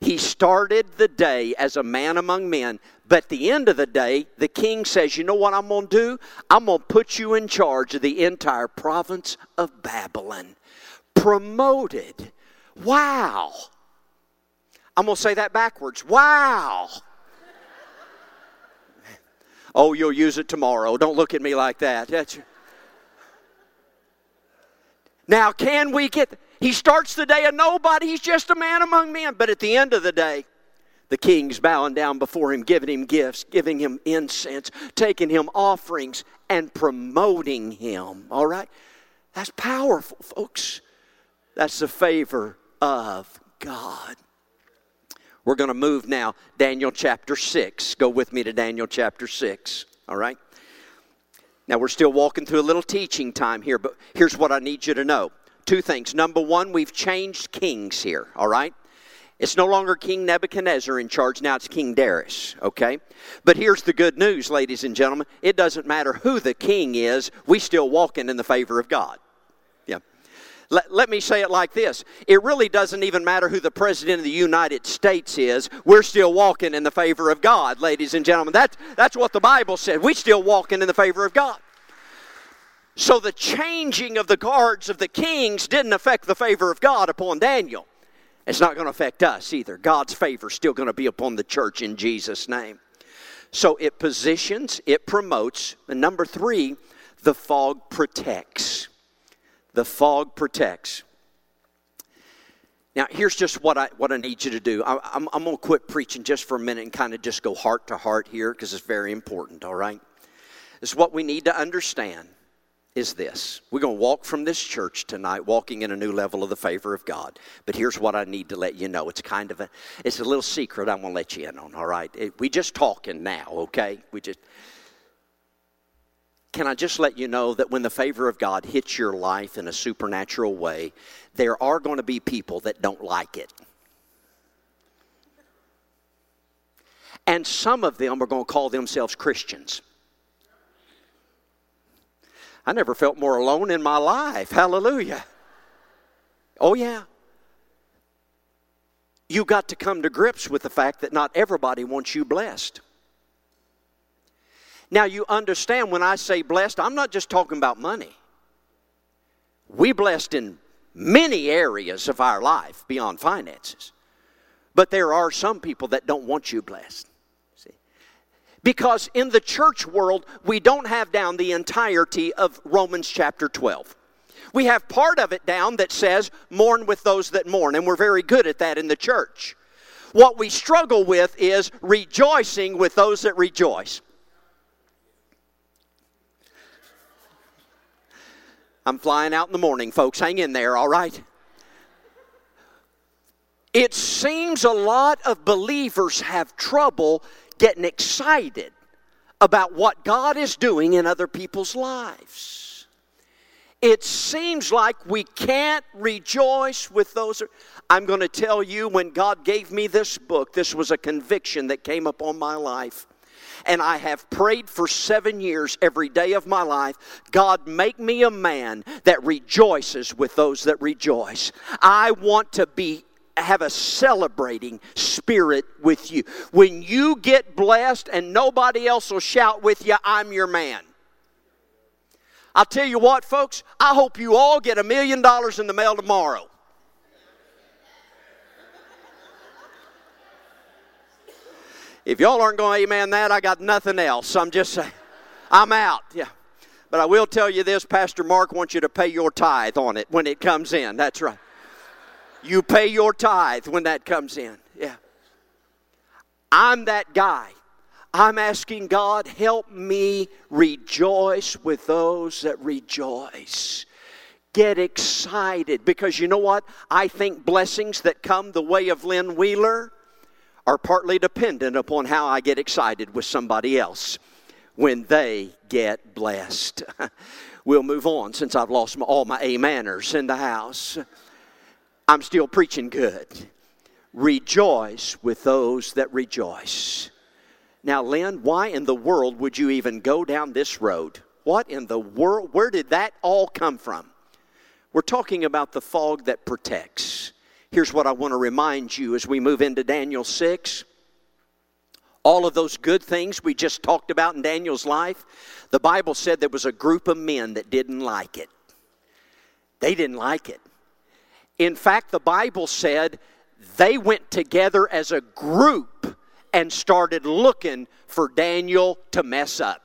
He started the day as a man among men, but the end of the day, the king says, You know what I'm going to do? I'm going to put you in charge of the entire province of Babylon. Promoted. Wow. I'm going to say that backwards. Wow. Oh, you'll use it tomorrow. Don't look at me like that. That's... Now, can we get. He starts the day a nobody. He's just a man among men. But at the end of the day, the king's bowing down before him, giving him gifts, giving him incense, taking him offerings, and promoting him. All right? That's powerful, folks. That's the favor of God. We're going to move now, Daniel chapter 6. Go with me to Daniel chapter 6, all right? Now, we're still walking through a little teaching time here, but here's what I need you to know. Two things. Number one, we've changed kings here, all right? It's no longer King Nebuchadnezzar in charge, now it's King Darius, okay? But here's the good news, ladies and gentlemen. It doesn't matter who the king is, we still walking in the favor of God. Let, let me say it like this it really doesn't even matter who the President of the United States is. We're still walking in the favor of God, ladies and gentlemen. That, that's what the Bible said. We're still walking in the favor of God. So the changing of the guards of the kings didn't affect the favor of God upon Daniel. It's not going to affect us either. God's favor is still going to be upon the church in Jesus' name. So it positions, it promotes. And number three, the fog protects. The fog protects. Now, here's just what I, what I need you to do. I, I'm, I'm going to quit preaching just for a minute and kind of just go heart to heart here because it's very important, all right? It's what we need to understand is this. We're going to walk from this church tonight, walking in a new level of the favor of God. But here's what I need to let you know. It's kind of a, it's a little secret I'm going to let you in on, all right? It, we just talking now, okay? We just, can I just let you know that when the favor of God hits your life in a supernatural way, there are going to be people that don't like it. And some of them are going to call themselves Christians. I never felt more alone in my life. Hallelujah. Oh, yeah. you got to come to grips with the fact that not everybody wants you blessed. Now, you understand when I say blessed, I'm not just talking about money. We blessed in many areas of our life beyond finances. But there are some people that don't want you blessed. Because in the church world, we don't have down the entirety of Romans chapter 12. We have part of it down that says, mourn with those that mourn, and we're very good at that in the church. What we struggle with is rejoicing with those that rejoice. I'm flying out in the morning, folks. Hang in there, all right? It seems a lot of believers have trouble getting excited about what God is doing in other people's lives it seems like we can't rejoice with those. I'm going to tell you when God gave me this book, this was a conviction that came upon my life. And I have prayed for seven years every day of my life God, make me a man that rejoices with those that rejoice. I want to be have a celebrating spirit with you. When you get blessed and nobody else will shout with you, I'm your man. I'll tell you what, folks, I hope you all get a million dollars in the mail tomorrow. If y'all aren't going to amen that, I got nothing else. I'm just saying, I'm out. Yeah. But I will tell you this Pastor Mark wants you to pay your tithe on it when it comes in. That's right. You pay your tithe when that comes in. Yeah. I'm that guy. I'm asking God, help me rejoice with those that rejoice. Get excited because you know what? I think blessings that come the way of Lynn Wheeler are partly dependent upon how I get excited with somebody else when they get blessed. we'll move on since I've lost my, all my A manners in the house. I'm still preaching good. Rejoice with those that rejoice. Now, Lynn, why in the world would you even go down this road? What in the world? Where did that all come from? We're talking about the fog that protects. Here's what I want to remind you as we move into Daniel 6. All of those good things we just talked about in Daniel's life, the Bible said there was a group of men that didn't like it. They didn't like it. In fact, the Bible said they went together as a group and started looking for Daniel to mess up.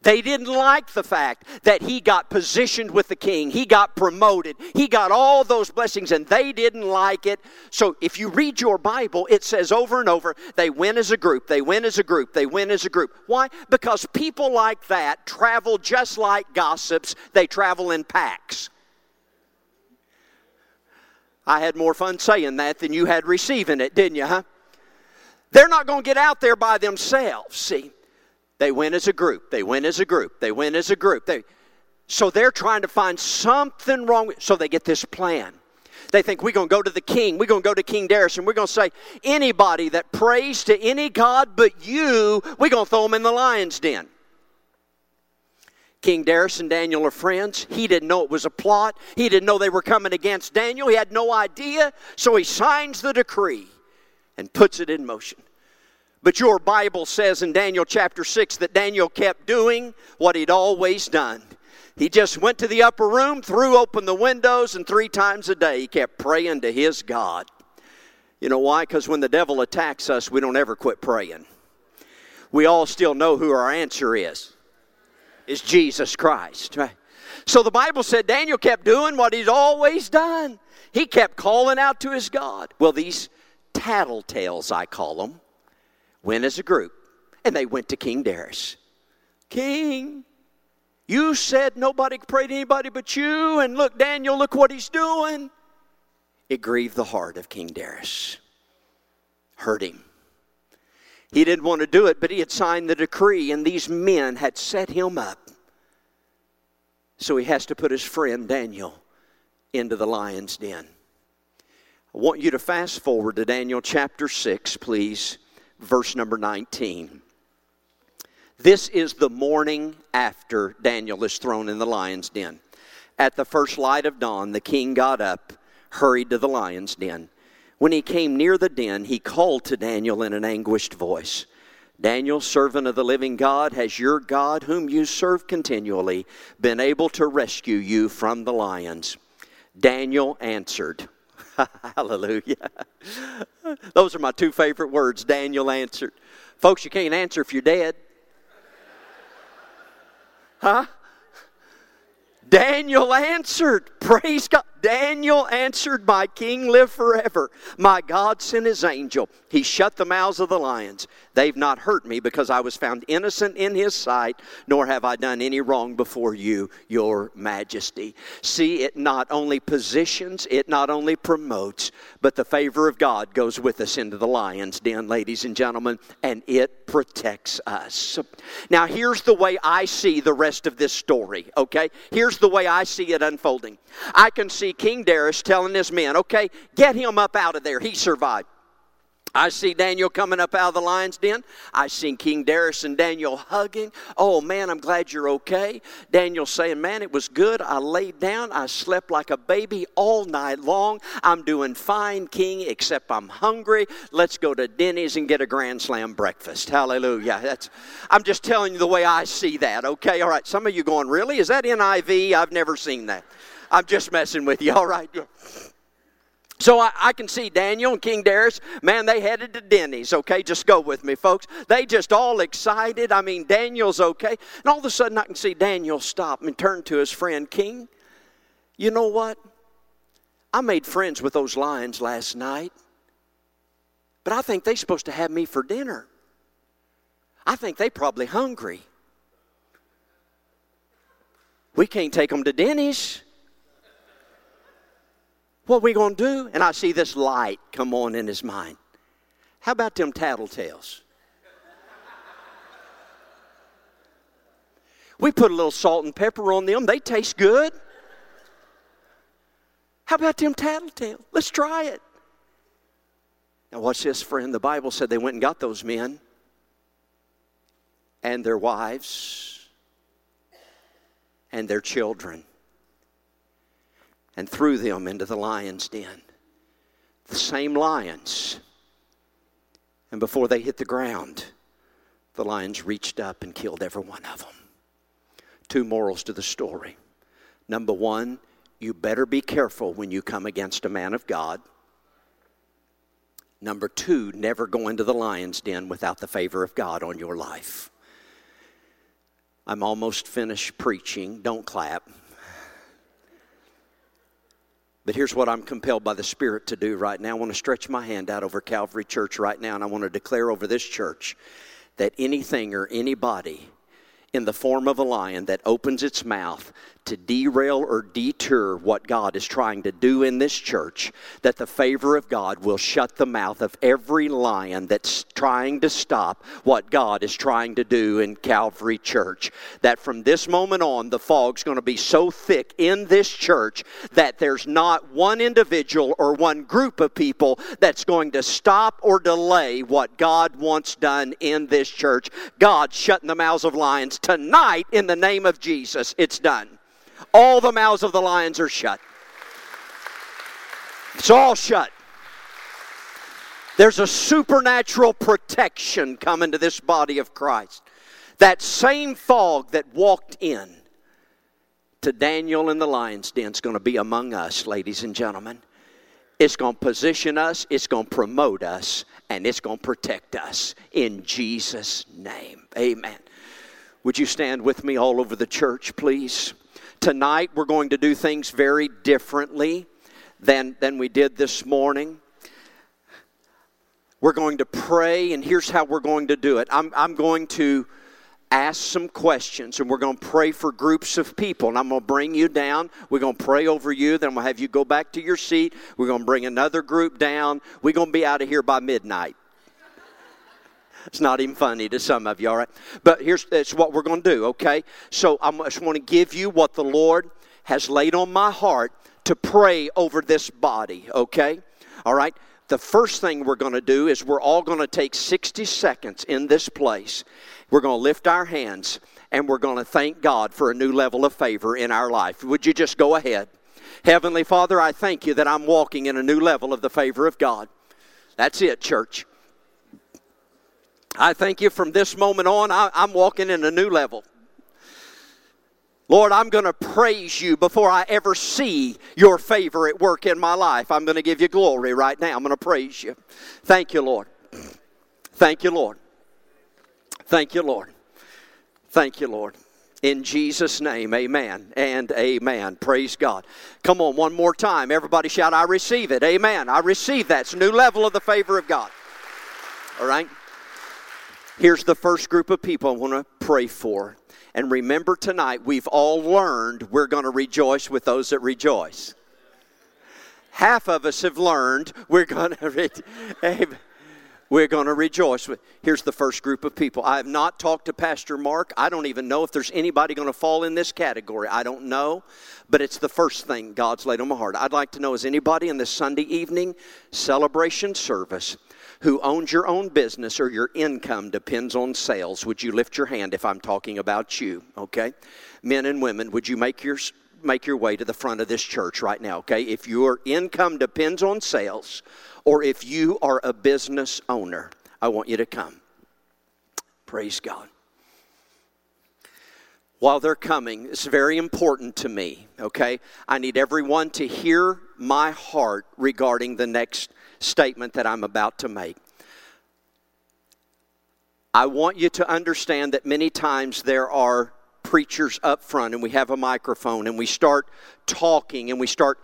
They didn't like the fact that he got positioned with the king. He got promoted. He got all those blessings, and they didn't like it. So, if you read your Bible, it says over and over they win as a group, they win as a group, they win as a group. Why? Because people like that travel just like gossips, they travel in packs. I had more fun saying that than you had receiving it, didn't you, huh? They're not going to get out there by themselves. See, they went as a group. They went as a group. They went as a group. They, so they're trying to find something wrong. So they get this plan. They think we're going to go to the king. We're going to go to King Darius and we're going to say, anybody that prays to any God but you, we're going to throw them in the lion's den. King Darius and Daniel are friends. He didn't know it was a plot. He didn't know they were coming against Daniel. He had no idea. So he signs the decree and puts it in motion. But your Bible says in Daniel chapter 6 that Daniel kept doing what he'd always done. He just went to the upper room, threw open the windows, and three times a day he kept praying to his God. You know why? Because when the devil attacks us, we don't ever quit praying. We all still know who our answer is. Is Jesus Christ, right? So the Bible said Daniel kept doing what he's always done. He kept calling out to his God. Well, these tattletales, I call them, went as a group. And they went to King Darius. King, you said nobody could pray to anybody but you, and look, Daniel, look what he's doing. It grieved the heart of King Darius, hurt him. He didn't want to do it, but he had signed the decree, and these men had set him up. So he has to put his friend Daniel into the lion's den. I want you to fast forward to Daniel chapter 6, please, verse number 19. This is the morning after Daniel is thrown in the lion's den. At the first light of dawn, the king got up, hurried to the lion's den. When he came near the den, he called to Daniel in an anguished voice. Daniel, servant of the living God, has your God, whom you serve continually, been able to rescue you from the lions? Daniel answered, Hallelujah. Those are my two favorite words. Daniel answered. Folks, you can't answer if you're dead. Huh? Daniel answered, Praise God. Daniel answered, My king live forever. My God sent his angel. He shut the mouths of the lions. They've not hurt me because I was found innocent in his sight, nor have I done any wrong before you, your majesty. See, it not only positions, it not only promotes, but the favor of God goes with us into the lion's den, ladies and gentlemen, and it protects us. Now, here's the way I see the rest of this story, okay? Here's the way I see it unfolding. I can see King Darius telling his men, okay, get him up out of there. He survived. I see Daniel coming up out of the lion's den. I see King Darius and Daniel hugging. Oh man, I'm glad you're okay. Daniel saying, Man, it was good. I laid down. I slept like a baby all night long. I'm doing fine, King, except I'm hungry. Let's go to Denny's and get a Grand Slam breakfast. Hallelujah. That's, I'm just telling you the way I see that, okay? All right, some of you going, Really? Is that NIV? I've never seen that. I'm just messing with you, all right? So I, I, can see Daniel and King Darius, man, they headed to Denny's, okay? Just go with me, folks. They just all excited. I mean, Daniel's okay. And all of a sudden, I can see Daniel stop and turn to his friend, King. You know what? I made friends with those lions last night, but I think they're supposed to have me for dinner. I think they're probably hungry. We can't take them to Denny's. What we going to do? And I see this light come on in his mind. How about them tattletales? We put a little salt and pepper on them, they taste good. How about them tattletales? Let's try it. Now, watch this, friend. The Bible said they went and got those men and their wives and their children and threw them into the lion's den. The same lions. And before they hit the ground, the lions reached up and killed every one of them. Two morals to the story. Number one, you better be careful when you come against a man of God. Number two, never go into the lion's den without the favor of God on your life. I'm almost finished preaching. Don't clap. But here's what I'm compelled by the Spirit to do right now. I want to stretch my hand out over Calvary Church right now, and I want to declare over this church that anything or anybody in the form of a lion that opens its mouth to derail or deter what God is trying to do in this church, that the favor of God will shut the mouth of every lion that's trying to stop what God is trying to do in Calvary Church. That from this moment on, the fog's going to be so thick in this church that there's not one individual or one group of people that's going to stop or delay what God wants done in this church. God's shutting the mouths of lions tonight in the name of Jesus. It's done all the mouths of the lions are shut. It's all shut. There's a supernatural protection coming to this body of Christ. That same fog that walked in to Daniel in the lion's den is going to be among us, ladies and gentlemen. It's going to position us, it's going to promote us, and it's going to protect us in Jesus' name. Amen. Would you stand with me all over the church, please? Tonight, we're going to do things very differently than, than we did this morning. We're going to pray, and here's how we're going to do it. I'm, I'm going to ask some questions, and we're going to pray for groups of people. And I'm going to bring you down. We're going to pray over you. Then we'll have you go back to your seat. We're going to bring another group down. We're going to be out of here by midnight. It's not even funny to some of you, all right? But here's that's what we're going to do, okay? So I just want to give you what the Lord has laid on my heart to pray over this body, okay? All right? The first thing we're going to do is we're all going to take 60 seconds in this place. We're going to lift our hands and we're going to thank God for a new level of favor in our life. Would you just go ahead? Heavenly Father, I thank you that I'm walking in a new level of the favor of God. That's it, church. I thank you from this moment on, I, am walking in a new level. Lord, I'm going to praise you before I ever see your favor at work in my life. I'm going to give you glory right now. I'm going to praise you. Thank you, Lord. Thank you, Lord. Thank you, Lord. Thank you, Lord. In Jesus' name, amen and amen. Praise God. Come on, one more time. Everybody shout, I receive it. Amen. I receive that. It's a new level of the favor of God. All right? Here's the first group of people I want to pray for. And remember tonight, we've all learned we're going to rejoice with those that rejoice. Half of us have learned we're going to re- we're going to rejoice. With. Here's the first group of people. I have not talked to Pastor Mark. I don't even know if there's anybody going to fall in this category. I don't know, but it's the first thing God's laid on my heart. I'd like to know is anybody in this Sunday evening celebration service who owns your own business or your income depends on sales, would you lift your hand if I'm talking about you? Okay? Men and women, would you make your make your way to the front of this church right now, okay? If your income depends on sales or if you are a business owner, I want you to come. Praise God. While they're coming, it's very important to me, okay? I need everyone to hear my heart regarding the next statement that I'm about to make. I want you to understand that many times there are preachers up front and we have a microphone and we start talking and we start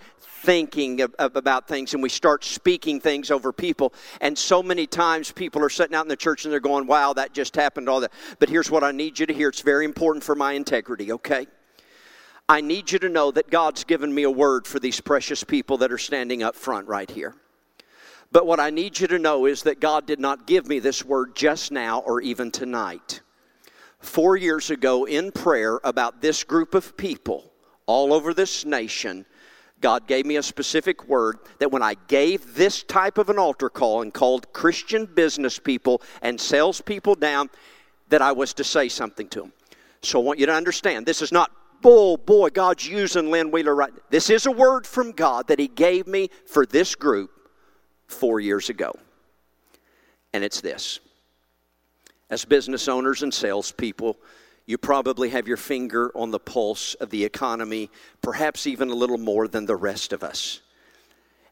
thinking about things and we start speaking things over people. And so many times people are sitting out in the church and they're going, wow, that just happened, all that. But here's what I need you to hear. It's very important for my integrity, okay? I need you to know that God's given me a word for these precious people that are standing up front right here. But what I need you to know is that God did not give me this word just now or even tonight. Four years ago, in prayer about this group of people all over this nation, God gave me a specific word that when I gave this type of an altar call and called Christian business people and salespeople down, that I was to say something to them. So I want you to understand this is not, oh boy, God's using Lynn Wheeler right. This is a word from God that He gave me for this group four years ago. And it's this as business owners and salespeople, you probably have your finger on the pulse of the economy, perhaps even a little more than the rest of us.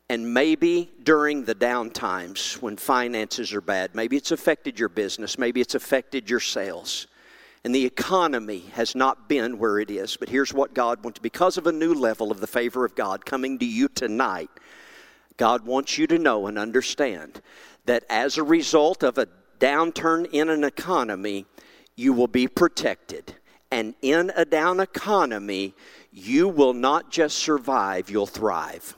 And maybe during the down times when finances are bad, maybe it's affected your business, maybe it's affected your sales, and the economy has not been where it is. But here's what God wants because of a new level of the favor of God coming to you tonight God wants you to know and understand that as a result of a downturn in an economy, you will be protected. And in a down economy, you will not just survive, you'll thrive.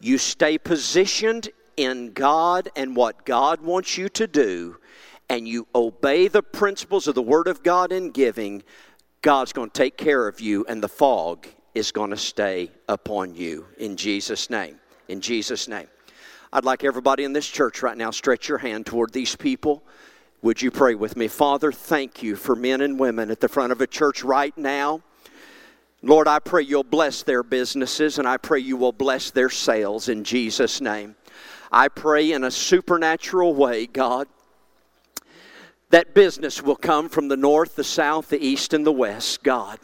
You stay positioned in God and what God wants you to do, and you obey the principles of the Word of God in giving, God's going to take care of you, and the fog is going to stay upon you in Jesus' name in Jesus' name. I'd like everybody in this church right now stretch your hand toward these people. Would you pray with me? Father, thank you for men and women at the front of a church right now. Lord, I pray you'll bless their businesses and I pray you will bless their sales in Jesus' name. I pray in a supernatural way, God, that business will come from the north, the south, the east, and the west, God.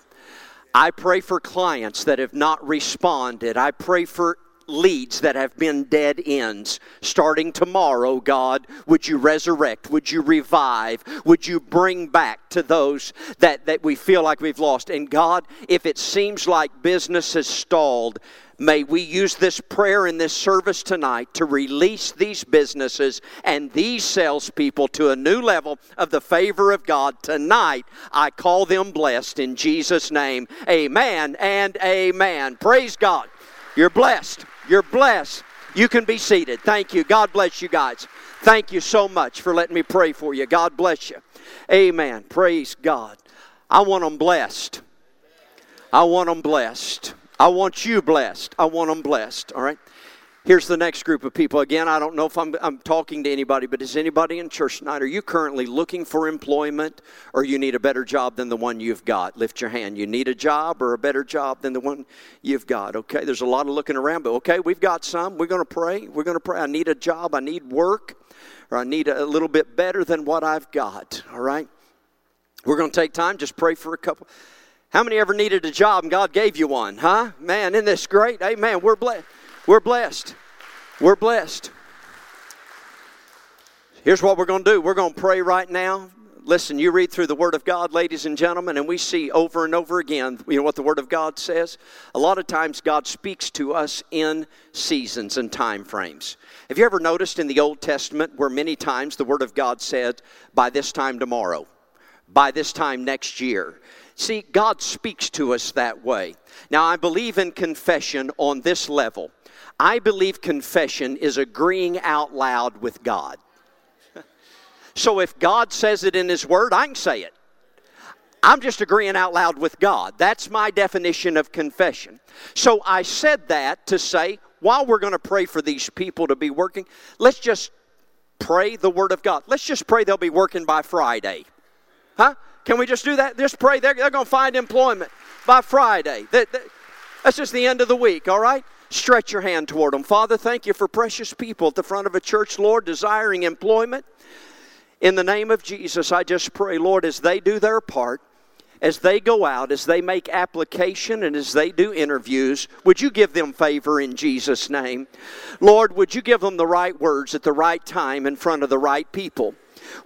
I pray for clients that have not responded. I pray for leads that have been dead ends. Starting tomorrow, God, would you resurrect? Would you revive? Would you bring back to those that, that we feel like we've lost? And God, if it seems like business has stalled, May we use this prayer in this service tonight to release these businesses and these salespeople to a new level of the favor of God. Tonight, I call them blessed in Jesus' name. Amen and amen. Praise God. You're blessed. You're blessed. You can be seated. Thank you. God bless you guys. Thank you so much for letting me pray for you. God bless you. Amen. Praise God. I want them blessed. I want them blessed. I want you blessed. I want them blessed. All right. Here's the next group of people. Again, I don't know if I'm, I'm talking to anybody, but is anybody in church tonight? Are you currently looking for employment or you need a better job than the one you've got? Lift your hand. You need a job or a better job than the one you've got. Okay, there's a lot of looking around, but okay, we've got some. We're going to pray. We're going to pray. I need a job. I need work or I need a little bit better than what I've got. All right? We're going to take time, just pray for a couple. How many ever needed a job and God gave you one, huh? Man, isn't this great? Amen. We're blessed. We're blessed. We're blessed. Here's what we're going to do we're going to pray right now. Listen, you read through the Word of God, ladies and gentlemen, and we see over and over again, you know what the Word of God says? A lot of times God speaks to us in seasons and time frames. Have you ever noticed in the Old Testament where many times the Word of God said, by this time tomorrow, by this time next year? See, God speaks to us that way. Now, I believe in confession on this level. I believe confession is agreeing out loud with God. so if God says it in His Word, I can say it. I'm just agreeing out loud with God. That's my definition of confession. So I said that to say, while we're going to pray for these people to be working, let's just pray the Word of God. Let's just pray they'll be working by Friday. Huh? Can we just do that? Just pray they're, they're going to find employment by Friday. That, that, that's just the end of the week, all right? Stretch your hand toward them. Father, thank you for precious people at the front of a church, Lord, desiring employment. In the name of Jesus, I just pray, Lord, as they do their part, as they go out, as they make application, and as they do interviews, would you give them favor in Jesus' name? Lord, would you give them the right words at the right time in front of the right people?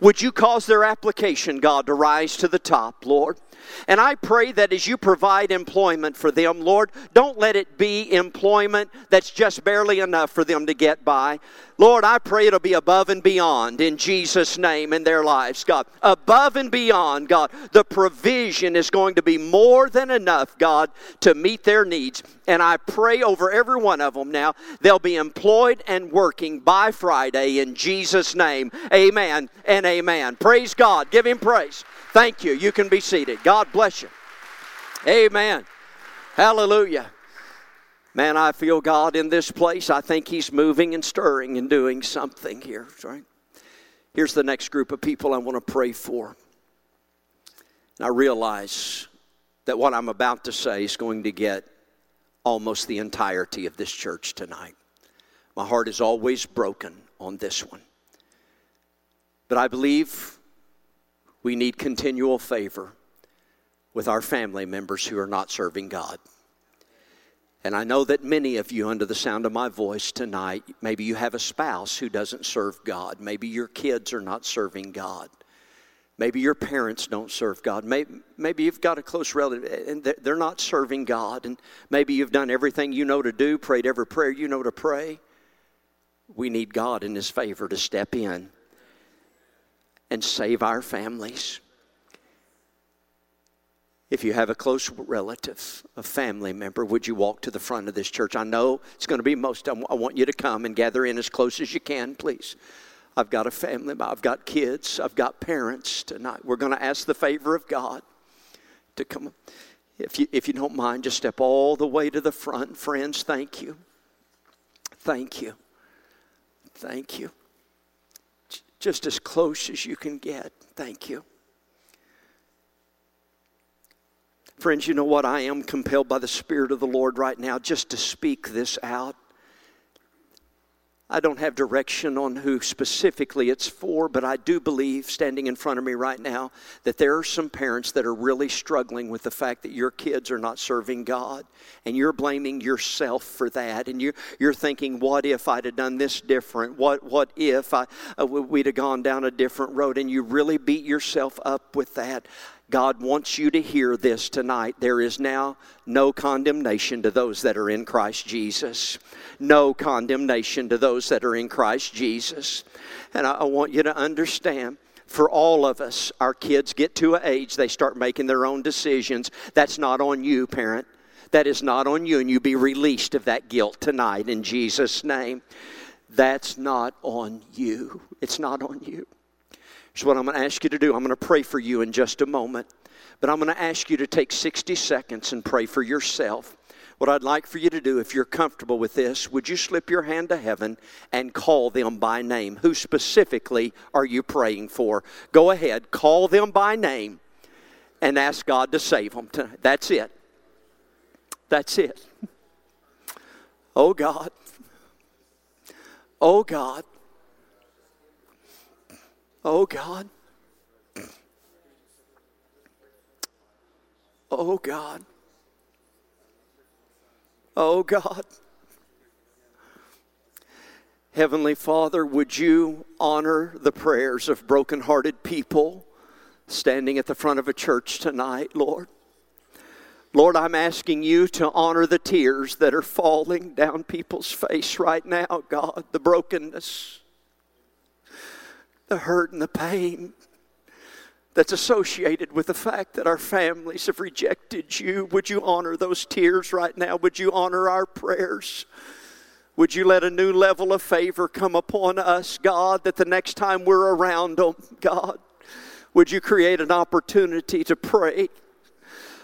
Would you cause their application, God, to rise to the top, Lord? And I pray that as you provide employment for them, Lord, don't let it be employment that's just barely enough for them to get by. Lord, I pray it'll be above and beyond in Jesus' name in their lives, God. Above and beyond, God. The provision is going to be more than enough, God, to meet their needs. And I pray over every one of them now, they'll be employed and working by Friday in Jesus' name. Amen and amen. Praise God. Give Him praise. Thank you. You can be seated. God bless you. Amen. Hallelujah. Man, I feel God in this place. I think He's moving and stirring and doing something here. Right? Here's the next group of people I want to pray for. And I realize that what I'm about to say is going to get almost the entirety of this church tonight. My heart is always broken on this one. But I believe we need continual favor with our family members who are not serving God. And I know that many of you, under the sound of my voice tonight, maybe you have a spouse who doesn't serve God. Maybe your kids are not serving God. Maybe your parents don't serve God. Maybe, maybe you've got a close relative and they're not serving God. And maybe you've done everything you know to do, prayed every prayer you know to pray. We need God in His favor to step in and save our families. If you have a close relative, a family member, would you walk to the front of this church? I know it's going to be most. I want you to come and gather in as close as you can, please. I've got a family, I've got kids, I've got parents tonight. We're going to ask the favor of God to come. If you, if you don't mind, just step all the way to the front. Friends, thank you. Thank you. Thank you just as close as you can get. Thank you. Friends, you know what? I am compelled by the Spirit of the Lord right now just to speak this out. I don't have direction on who specifically it's for, but I do believe, standing in front of me right now, that there are some parents that are really struggling with the fact that your kids are not serving God, and you're blaming yourself for that, and you're, you're thinking, what if I'd have done this different? What, what if I, uh, we'd have gone down a different road? And you really beat yourself up with that. God wants you to hear this tonight. There is now no condemnation to those that are in Christ Jesus. No condemnation to those that are in Christ Jesus. And I, I want you to understand for all of us, our kids get to an age, they start making their own decisions. That's not on you, parent. That is not on you, and you be released of that guilt tonight in Jesus' name. That's not on you. It's not on you. Here's what I'm going to ask you to do I'm going to pray for you in just a moment, but I'm going to ask you to take 60 seconds and pray for yourself. What I'd like for you to do, if you're comfortable with this, would you slip your hand to heaven and call them by name? Who specifically are you praying for? Go ahead, call them by name and ask God to save them. That's it. That's it. Oh God. Oh God. Oh God. Oh God. Oh God. Heavenly Father, would you honor the prayers of broken-hearted people standing at the front of a church tonight, Lord? Lord, I'm asking you to honor the tears that are falling down people's face right now, God, the brokenness, the hurt and the pain that's associated with the fact that our families have rejected you. Would you honor those tears right now? Would you honor our prayers? Would you let a new level of favor come upon us, God, that the next time we're around them, God, would you create an opportunity to pray?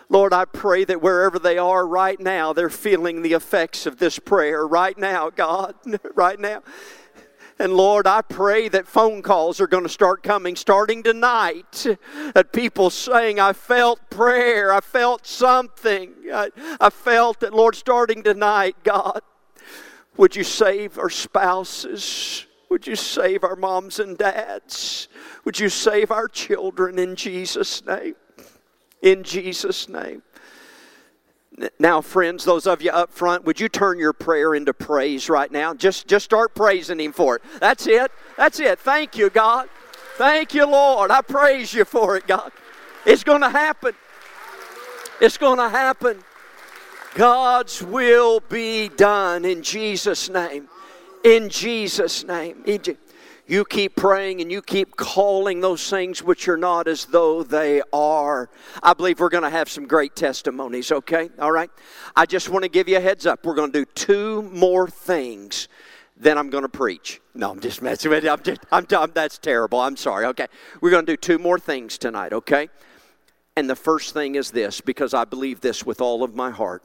Lord, I pray that wherever they are right now, they're feeling the effects of this prayer right now, God, right now. And Lord, I pray that phone calls are going to start coming starting tonight. That people saying, I felt prayer, I felt something. I, I felt that, Lord, starting tonight, God, would you save our spouses? Would you save our moms and dads? Would you save our children in Jesus' name? In Jesus' name. Now, friends, those of you up front, would you turn your prayer into praise right now? Just, just start praising Him for it. That's it. That's it. Thank you, God. Thank you, Lord. I praise you for it, God. It's going to happen. It's going to happen. God's will be done in Jesus' name. In Jesus' name. You keep praying and you keep calling those things which are not as though they are. I believe we're going to have some great testimonies, okay? All right? I just want to give you a heads up. We're going to do two more things then I'm going to preach. No, I'm just messing with you. I'm just, I'm, I'm, that's terrible. I'm sorry. Okay. We're going to do two more things tonight, okay? And the first thing is this, because I believe this with all of my heart.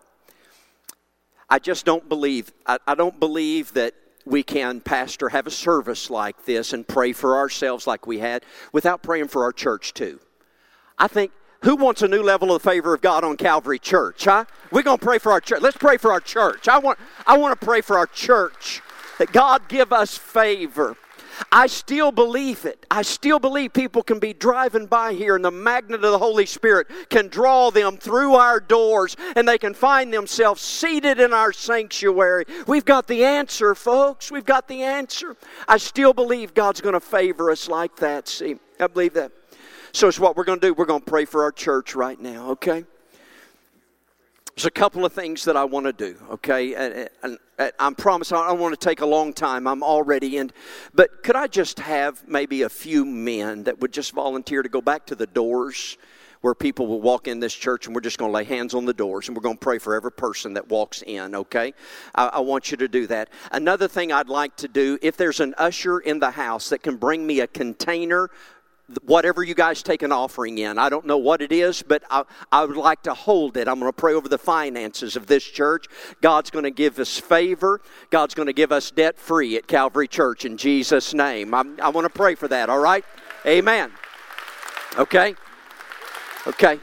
I just don't believe, I, I don't believe that we can, Pastor, have a service like this and pray for ourselves like we had without praying for our church too. I think who wants a new level of the favor of God on Calvary Church, huh? We're going to pray for our church. Let's pray for our church. I want, I want to pray for our church that God give us favor. I still believe it. I still believe people can be driving by here and the magnet of the Holy Spirit can draw them through our doors and they can find themselves seated in our sanctuary. We've got the answer, folks. We've got the answer. I still believe God's going to favor us like that. See, I believe that. So it's what we're going to do. We're going to pray for our church right now, okay? There's a couple of things that I want to do, okay? And, and, and I promise I don't want to take a long time. I'm already in. But could I just have maybe a few men that would just volunteer to go back to the doors where people will walk in this church and we're just going to lay hands on the doors and we're going to pray for every person that walks in, okay? I, I want you to do that. Another thing I'd like to do, if there's an usher in the house that can bring me a container whatever you guys take an offering in. I don't know what it is, but I, I would like to hold it. I'm going to pray over the finances of this church. God's going to give us favor. God's going to give us debt free at Calvary Church in Jesus' name. I'm, I want to pray for that, all right? Amen. Okay? Okay.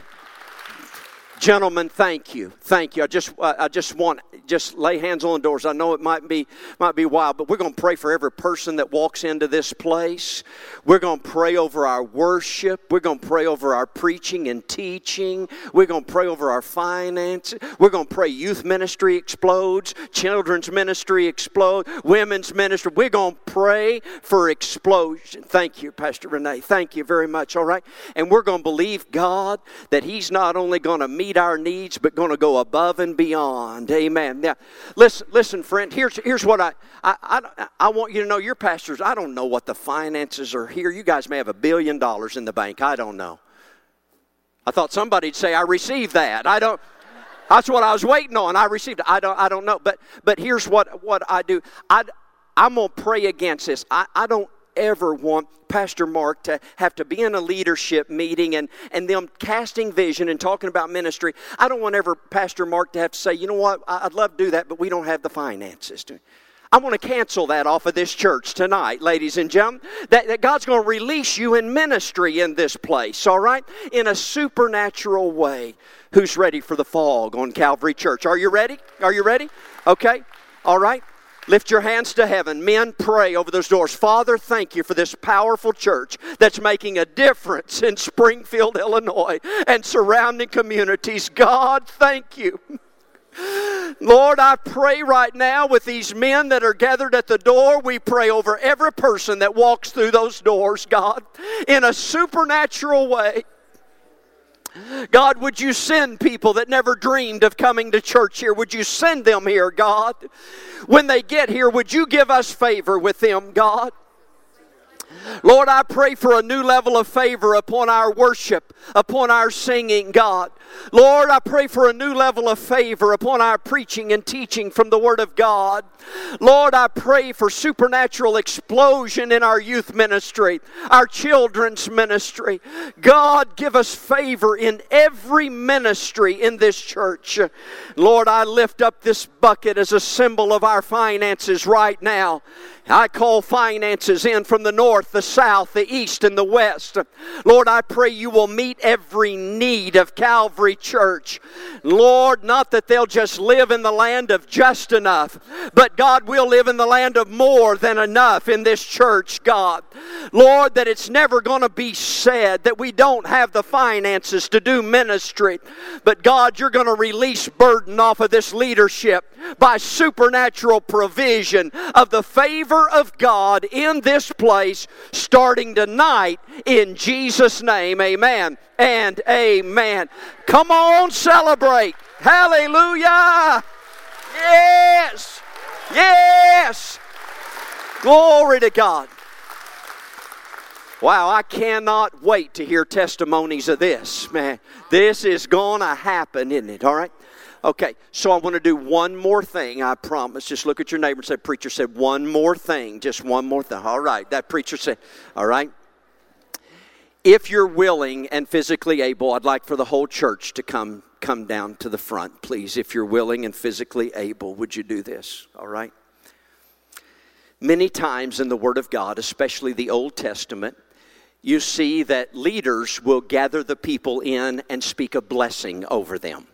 Gentlemen, thank you. Thank you. I just, I just want just lay hands on doors. I know it might be might be wild, but we're going to pray for every person that walks into this place. We're going to pray over our worship. We're going to pray over our preaching and teaching. We're going to pray over our finances. We're going to pray youth ministry explodes, children's ministry explodes, women's ministry. We're going to pray for explosion. Thank you, Pastor Renee. Thank you very much. All right, and we're going to believe God that He's not only going to meet our needs, but going to go above and beyond. Amen. Now, listen, listen, friend. Here's here's what I, I I I want you to know. Your pastors. I don't know what the finances are here. You guys may have a billion dollars in the bank. I don't know. I thought somebody'd say I received that. I don't. That's what I was waiting on. I received it. I don't. I don't know. But but here's what what I do. I I'm gonna pray against this. I I don't ever want Pastor Mark to have to be in a leadership meeting and, and them casting vision and talking about ministry. I don't want ever Pastor Mark to have to say, you know what, I'd love to do that, but we don't have the finances to. I want to cancel that off of this church tonight, ladies and gentlemen. That, that God's going to release you in ministry in this place, all right? In a supernatural way. Who's ready for the fog on Calvary Church? Are you ready? Are you ready? Okay, all right. Lift your hands to heaven. Men, pray over those doors. Father, thank you for this powerful church that's making a difference in Springfield, Illinois, and surrounding communities. God, thank you. Lord, I pray right now with these men that are gathered at the door. We pray over every person that walks through those doors, God, in a supernatural way. God, would you send people that never dreamed of coming to church here? Would you send them here, God? When they get here, would you give us favor with them, God? Lord, I pray for a new level of favor upon our worship, upon our singing, God. Lord, I pray for a new level of favor upon our preaching and teaching from the Word of God. Lord, I pray for supernatural explosion in our youth ministry, our children's ministry. God, give us favor in every ministry in this church. Lord, I lift up this bucket as a symbol of our finances right now. I call finances in from the north, the south, the east, and the west. Lord, I pray you will meet every need of Calvary Every church. Lord, not that they'll just live in the land of just enough, but God will live in the land of more than enough in this church, God. Lord, that it's never going to be said that we don't have the finances to do ministry, but God, you're going to release burden off of this leadership by supernatural provision of the favor of God in this place starting tonight in Jesus' name. Amen and amen. Come on, celebrate. Hallelujah. Yes. Yes. Glory to God. Wow, I cannot wait to hear testimonies of this, man. This is going to happen, isn't it? All right? Okay, so I want to do one more thing, I promise. Just look at your neighbor and say, Preacher said, one more thing, just one more thing. All right, that preacher said, All right. If you're willing and physically able, I'd like for the whole church to come come down to the front, please. If you're willing and physically able, would you do this? All right? Many times in the Word of God, especially the Old Testament, you see that leaders will gather the people in and speak a blessing over them.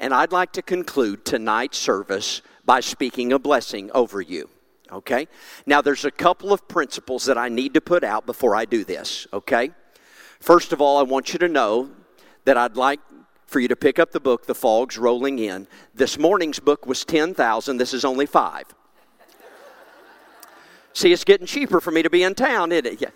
And I'd like to conclude tonight's service by speaking a blessing over you. Okay? Now, there's a couple of principles that I need to put out before I do this. Okay? First of all, I want you to know that I'd like for you to pick up the book, The Fog's Rolling In. This morning's book was 10,000. This is only five. See, it's getting cheaper for me to be in town, isn't it? Yeah.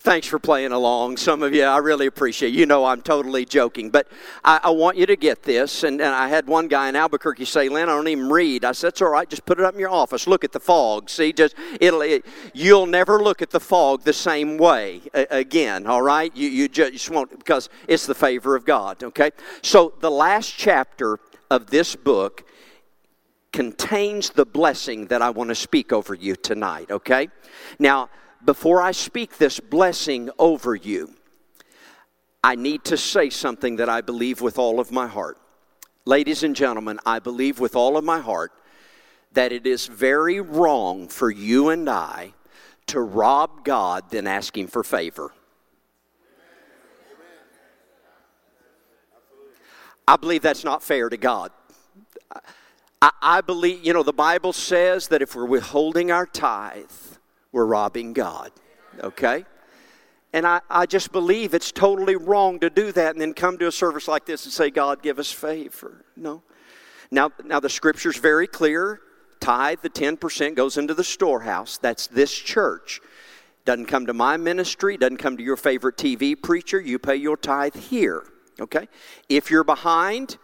Thanks for playing along. Some of you, I really appreciate. You know, I'm totally joking, but I, I want you to get this. And, and, I had one guy in Albuquerque say, "Lynn, I don't even read." I said, "It's all right. Just put it up in your office. Look at the fog. See, just it'll. It, you'll never look at the fog the same way a, again. All right. You you just, you just won't because it's the favor of God. Okay. So the last chapter of this book contains the blessing that I want to speak over you tonight. Okay. Now before I speak this blessing over you, I need to say something that I believe with all of my heart. Ladies and gentlemen, I believe with all of my heart that it is very wrong for you and I to rob God than ask Him for favor. I believe that's not fair to God. I, I, believe, you know, the Bible says that if we're withholding our tithe, we're robbing God. Okay? And I, I just believe it's totally wrong to do that and then come to a service like this and say, God, give us favor. No. Now, now the scripture's very clear. Tithe, the 10% goes into the storehouse. That's this church. Doesn't come to my ministry, doesn't come to your favorite TV preacher. You pay your tithe here. Okay? If you're behind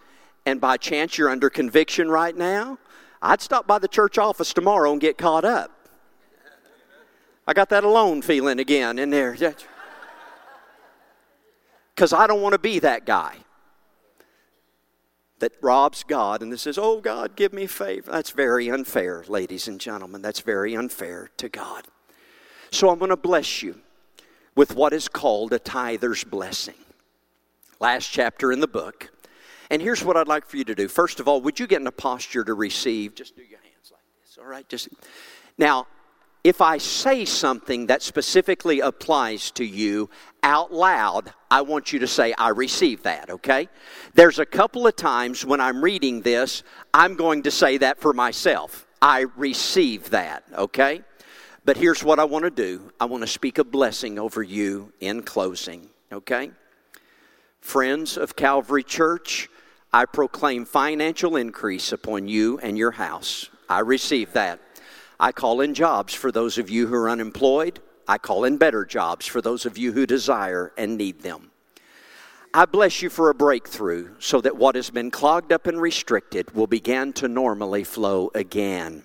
and by chance you're under conviction right now, I'd stop by the church office tomorrow and get caught up. I got that alone feeling again in there. Because I don't want to be that guy that robs God and says, Oh, God, give me favor. That's very unfair, ladies and gentlemen. That's very unfair to God. So I'm going to bless you with what is called a tither's blessing. Last chapter in the book. And here's what I'd like for you to do. First of all, would you get in a posture to receive? Just do your hands like this, all right? Just now, if I say something that specifically applies to you out loud, I want you to say, I receive that, okay? There's a couple of times when I'm reading this, I'm going to say that for myself. I receive that, okay? But here's what I want to do I want to speak a blessing over you in closing, okay? Friends of Calvary Church, I proclaim financial increase upon you and your house. I receive that. I call in jobs for those of you who are unemployed. I call in better jobs for those of you who desire and need them. I bless you for a breakthrough so that what has been clogged up and restricted will begin to normally flow again.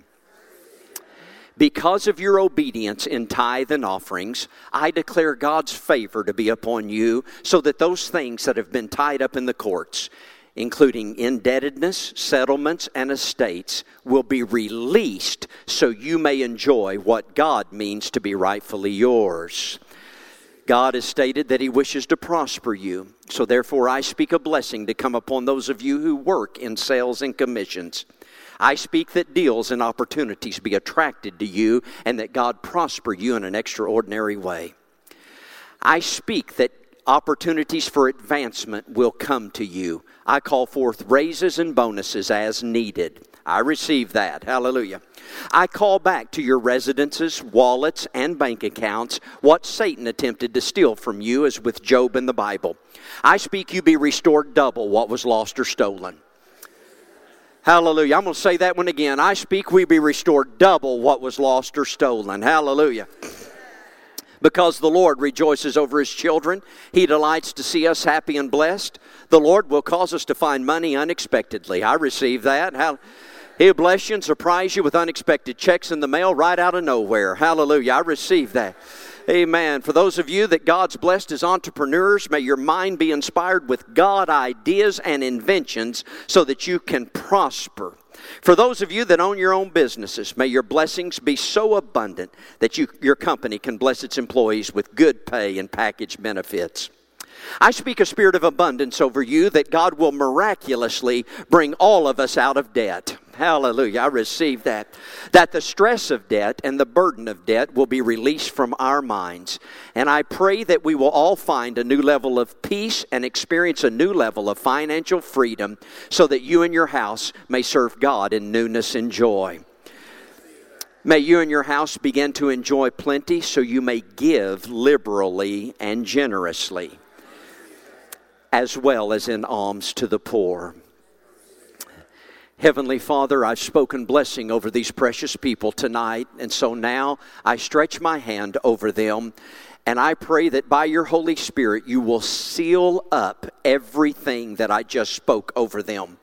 Because of your obedience in tithe and offerings, I declare God's favor to be upon you so that those things that have been tied up in the courts including indebtedness, settlements, and estates, will be released so you may enjoy what God means to be rightfully yours. God has stated that He wishes to prosper you. So, therefore, I speak a blessing to come upon those of you who work in sales and commissions. I speak that deals and opportunities be attracted to you and that God prosper you in an extraordinary way. I speak that opportunities for advancement will come to you. I call forth raises and bonuses as needed. I receive that. Hallelujah. I call back to your residences, wallets, and bank accounts what Satan attempted to steal from you, as with Job in the Bible. I speak you be restored double what was lost or stolen. Hallelujah. I'm going to say that one again. I speak we be restored double what was lost or stolen. Hallelujah because the Lord rejoices over his children. He delights to see us happy and blessed. The Lord will cause us to find money unexpectedly. I receive that. How, he'll bless you and surprise you with unexpected checks in the mail right out of nowhere. Hallelujah. I receive that. Amen. For those of you that God's blessed as entrepreneurs, may your mind be inspired with God ideas and inventions so that you can prosper. For those of you that own your own businesses, may your blessings be so abundant that you, your company can bless its employees with good pay and package benefits. I speak a spirit of abundance over you that God will miraculously bring all of us out of debt. Hallelujah. I receive that. That the stress of debt and the burden of debt will be released from our minds. And I pray that we will all find a new level of peace and experience a new level of financial freedom so that you and your house may serve God in newness and joy. May you and your house begin to enjoy plenty so you may give liberally and generously, as well as in alms to the poor. Heavenly Father, I've spoken blessing over these precious people tonight, and so now I stretch my hand over them and I pray that by your Holy Spirit, you will seal up everything that I just spoke over them.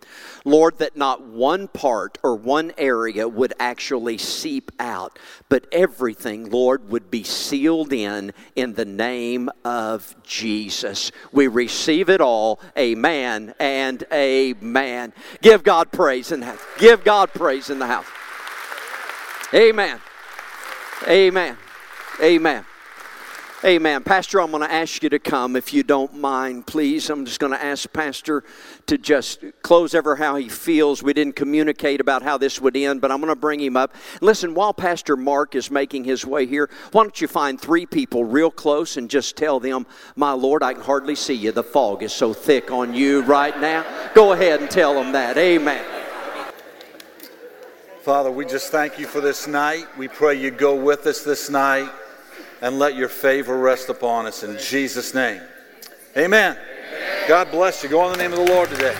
Lord, that not one part or one area would actually seep out, but everything, Lord, would be sealed in in the name of Jesus. We receive it all. Amen and amen. Give God praise in the house. Give God praise in the house. Amen. Amen. Amen. Amen. Pastor, I'm going to ask you to come if you don't mind, please. I'm just going to ask Pastor to just close ever how he feels. We didn't communicate about how this would end, but I'm going to bring him up. Listen, while Pastor Mark is making his way here, why don't you find three people real close and just tell them, My Lord, I can hardly see you. The fog is so thick on you right now. Go ahead and tell them that. Amen. Father, we just thank you for this night. We pray you go with us this night and let your favor rest upon us in Jesus' name. Amen. Amen. God bless you. Go in the name of the Lord today.